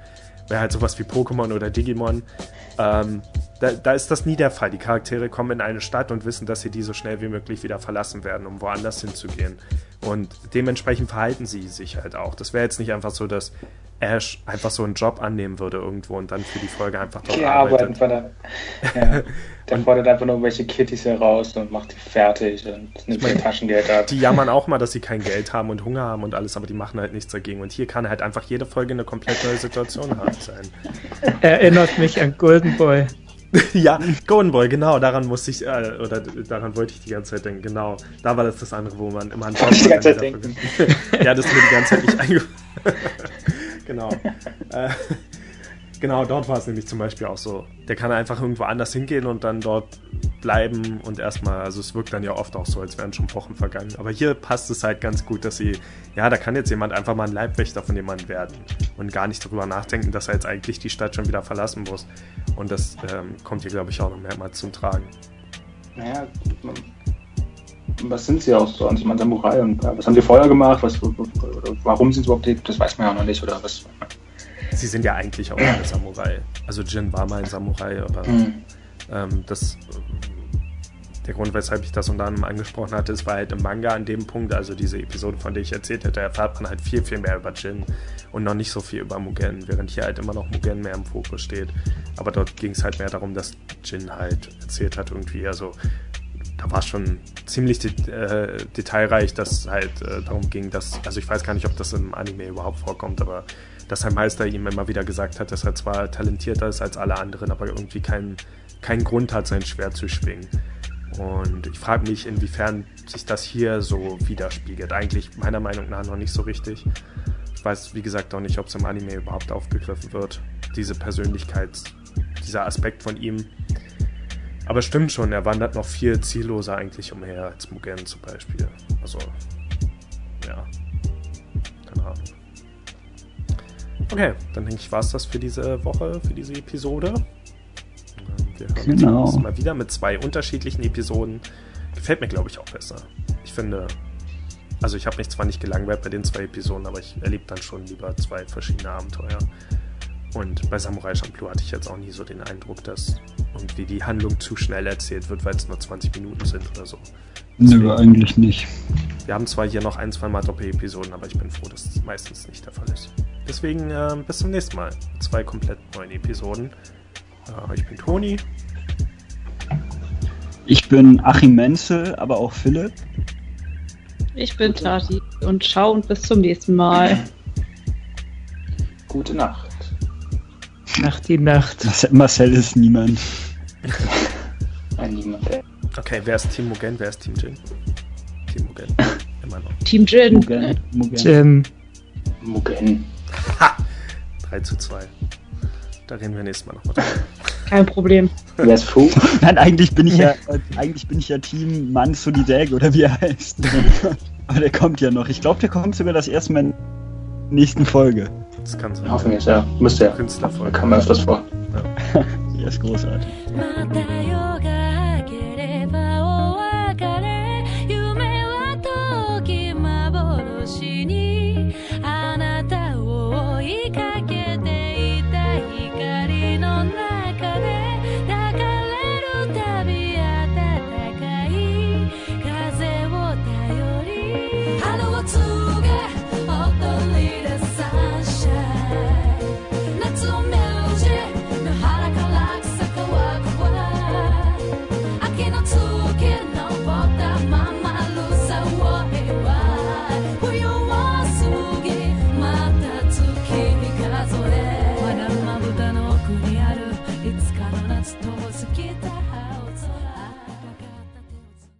wäre halt sowas wie Pokémon oder Digimon. Ähm, da, da, ist das nie der Fall. Die Charaktere kommen in eine Stadt und wissen, dass sie die so schnell wie möglich wieder verlassen werden, um woanders hinzugehen. Und dementsprechend verhalten sie sich halt auch. Das wäre jetzt nicht einfach so, dass Ash einfach so einen Job annehmen würde irgendwo und dann für die Folge einfach dort ja, arbeitet. Aber der, ja, der fordert einfach nur welche Kitties heraus und macht die fertig und nimmt ihr Taschengeld ab. Die jammern auch mal, dass sie kein Geld haben und Hunger haben und alles, aber die machen halt nichts dagegen. Und hier kann halt einfach jede Folge eine komplett neue Situation hart sein. Erinnert mich an Golden Boy. ja, Golden Boy, genau, daran musste ich, äh, oder daran wollte ich die ganze Zeit denken, genau. Da war das das andere, wo man immer an die ganze Zeit denken. ja, das ist mir die ganze Zeit nicht eingefallen. genau. Äh, genau, dort war es nämlich zum Beispiel auch so. Der kann einfach irgendwo anders hingehen und dann dort bleiben und erstmal, also es wirkt dann ja oft auch so, als wären schon Wochen vergangen. Aber hier passt es halt ganz gut, dass sie, ja, da kann jetzt jemand einfach mal ein Leibwächter von jemandem werden und gar nicht darüber nachdenken, dass er jetzt eigentlich die Stadt schon wieder verlassen muss. Und das ähm, kommt hier, glaube ich, auch noch mehrmals zum Tragen. Naja, was sind sie auch so? Ich meine, Samurai und was haben sie vorher gemacht? Was, warum sind sie überhaupt, das weiß man ja noch nicht, oder was? Sie sind ja eigentlich auch eine Samurai. Also Jin war mal ein Samurai, aber mhm. Ähm, das der Grund, weshalb ich das unter anderem angesprochen hatte, ist, weil halt im Manga an dem Punkt, also diese Episode, von der ich erzählt hätte, erfahrt man halt viel, viel mehr über Jin und noch nicht so viel über Mugen, während hier halt immer noch Mugen mehr im Fokus steht. Aber dort ging es halt mehr darum, dass Jin halt erzählt hat irgendwie, also da war es schon ziemlich de äh, detailreich, dass halt äh, darum ging, dass, also ich weiß gar nicht, ob das im Anime überhaupt vorkommt, aber dass sein Meister ihm immer wieder gesagt hat, dass er zwar talentierter ist als alle anderen, aber irgendwie keinen keinen Grund hat, sein Schwert zu schwingen. Und ich frage mich, inwiefern sich das hier so widerspiegelt. Eigentlich meiner Meinung nach noch nicht so richtig. Ich weiß, wie gesagt, auch nicht, ob es im Anime überhaupt aufgegriffen wird. Diese Persönlichkeit, dieser Aspekt von ihm. Aber stimmt schon, er wandert noch viel zielloser eigentlich umher als Mugen zum Beispiel. Also, ja. Keine Ahnung. Okay, dann denke ich, war es das für diese Woche, für diese Episode. Wir hören genau. uns mal wieder mit zwei unterschiedlichen Episoden. Gefällt mir, glaube ich, auch besser. Ich finde, also ich habe mich zwar nicht gelangweilt bei den zwei Episoden, aber ich erlebe dann schon lieber zwei verschiedene Abenteuer. Und bei Samurai Champloo hatte ich jetzt auch nie so den Eindruck, dass irgendwie die Handlung zu schnell erzählt wird, weil es nur 20 Minuten sind oder so. Deswegen, Nö, eigentlich nicht. Wir haben zwar hier noch ein, zwei Mal Doppel-Episoden, aber ich bin froh, dass es meistens nicht der Fall ist. Deswegen äh, bis zum nächsten Mal. Zwei komplett neuen Episoden. Äh, ich bin Toni. Ich bin Achim Menzel, aber auch Philipp. Ich bin Tati und ciao und bis zum nächsten Mal. Gute Nacht. Nacht die Nacht. Marcel ist niemand. Ein Niemand. Okay, wer ist Team Mugen, wer ist Team Jin? Team Mugen. Immer noch. Team Jin. Mugen. Mugen. Jin. Mugen. Ha! 3 zu 2. Da reden wir nächstes Mal nochmal drüber. Kein Problem. Wer ist Fu? Nein, eigentlich bin ich ja, eigentlich bin ich ja Team Mann Säge oder wie er heißt. Aber der kommt ja noch. Ich glaube, der kommt sogar das erste Mal in der nächsten Folge. Das kann sein. Hoffentlich, ja. Müsste ja. Künstlerfolge. Kam öfters vor. Ja. er ist großartig.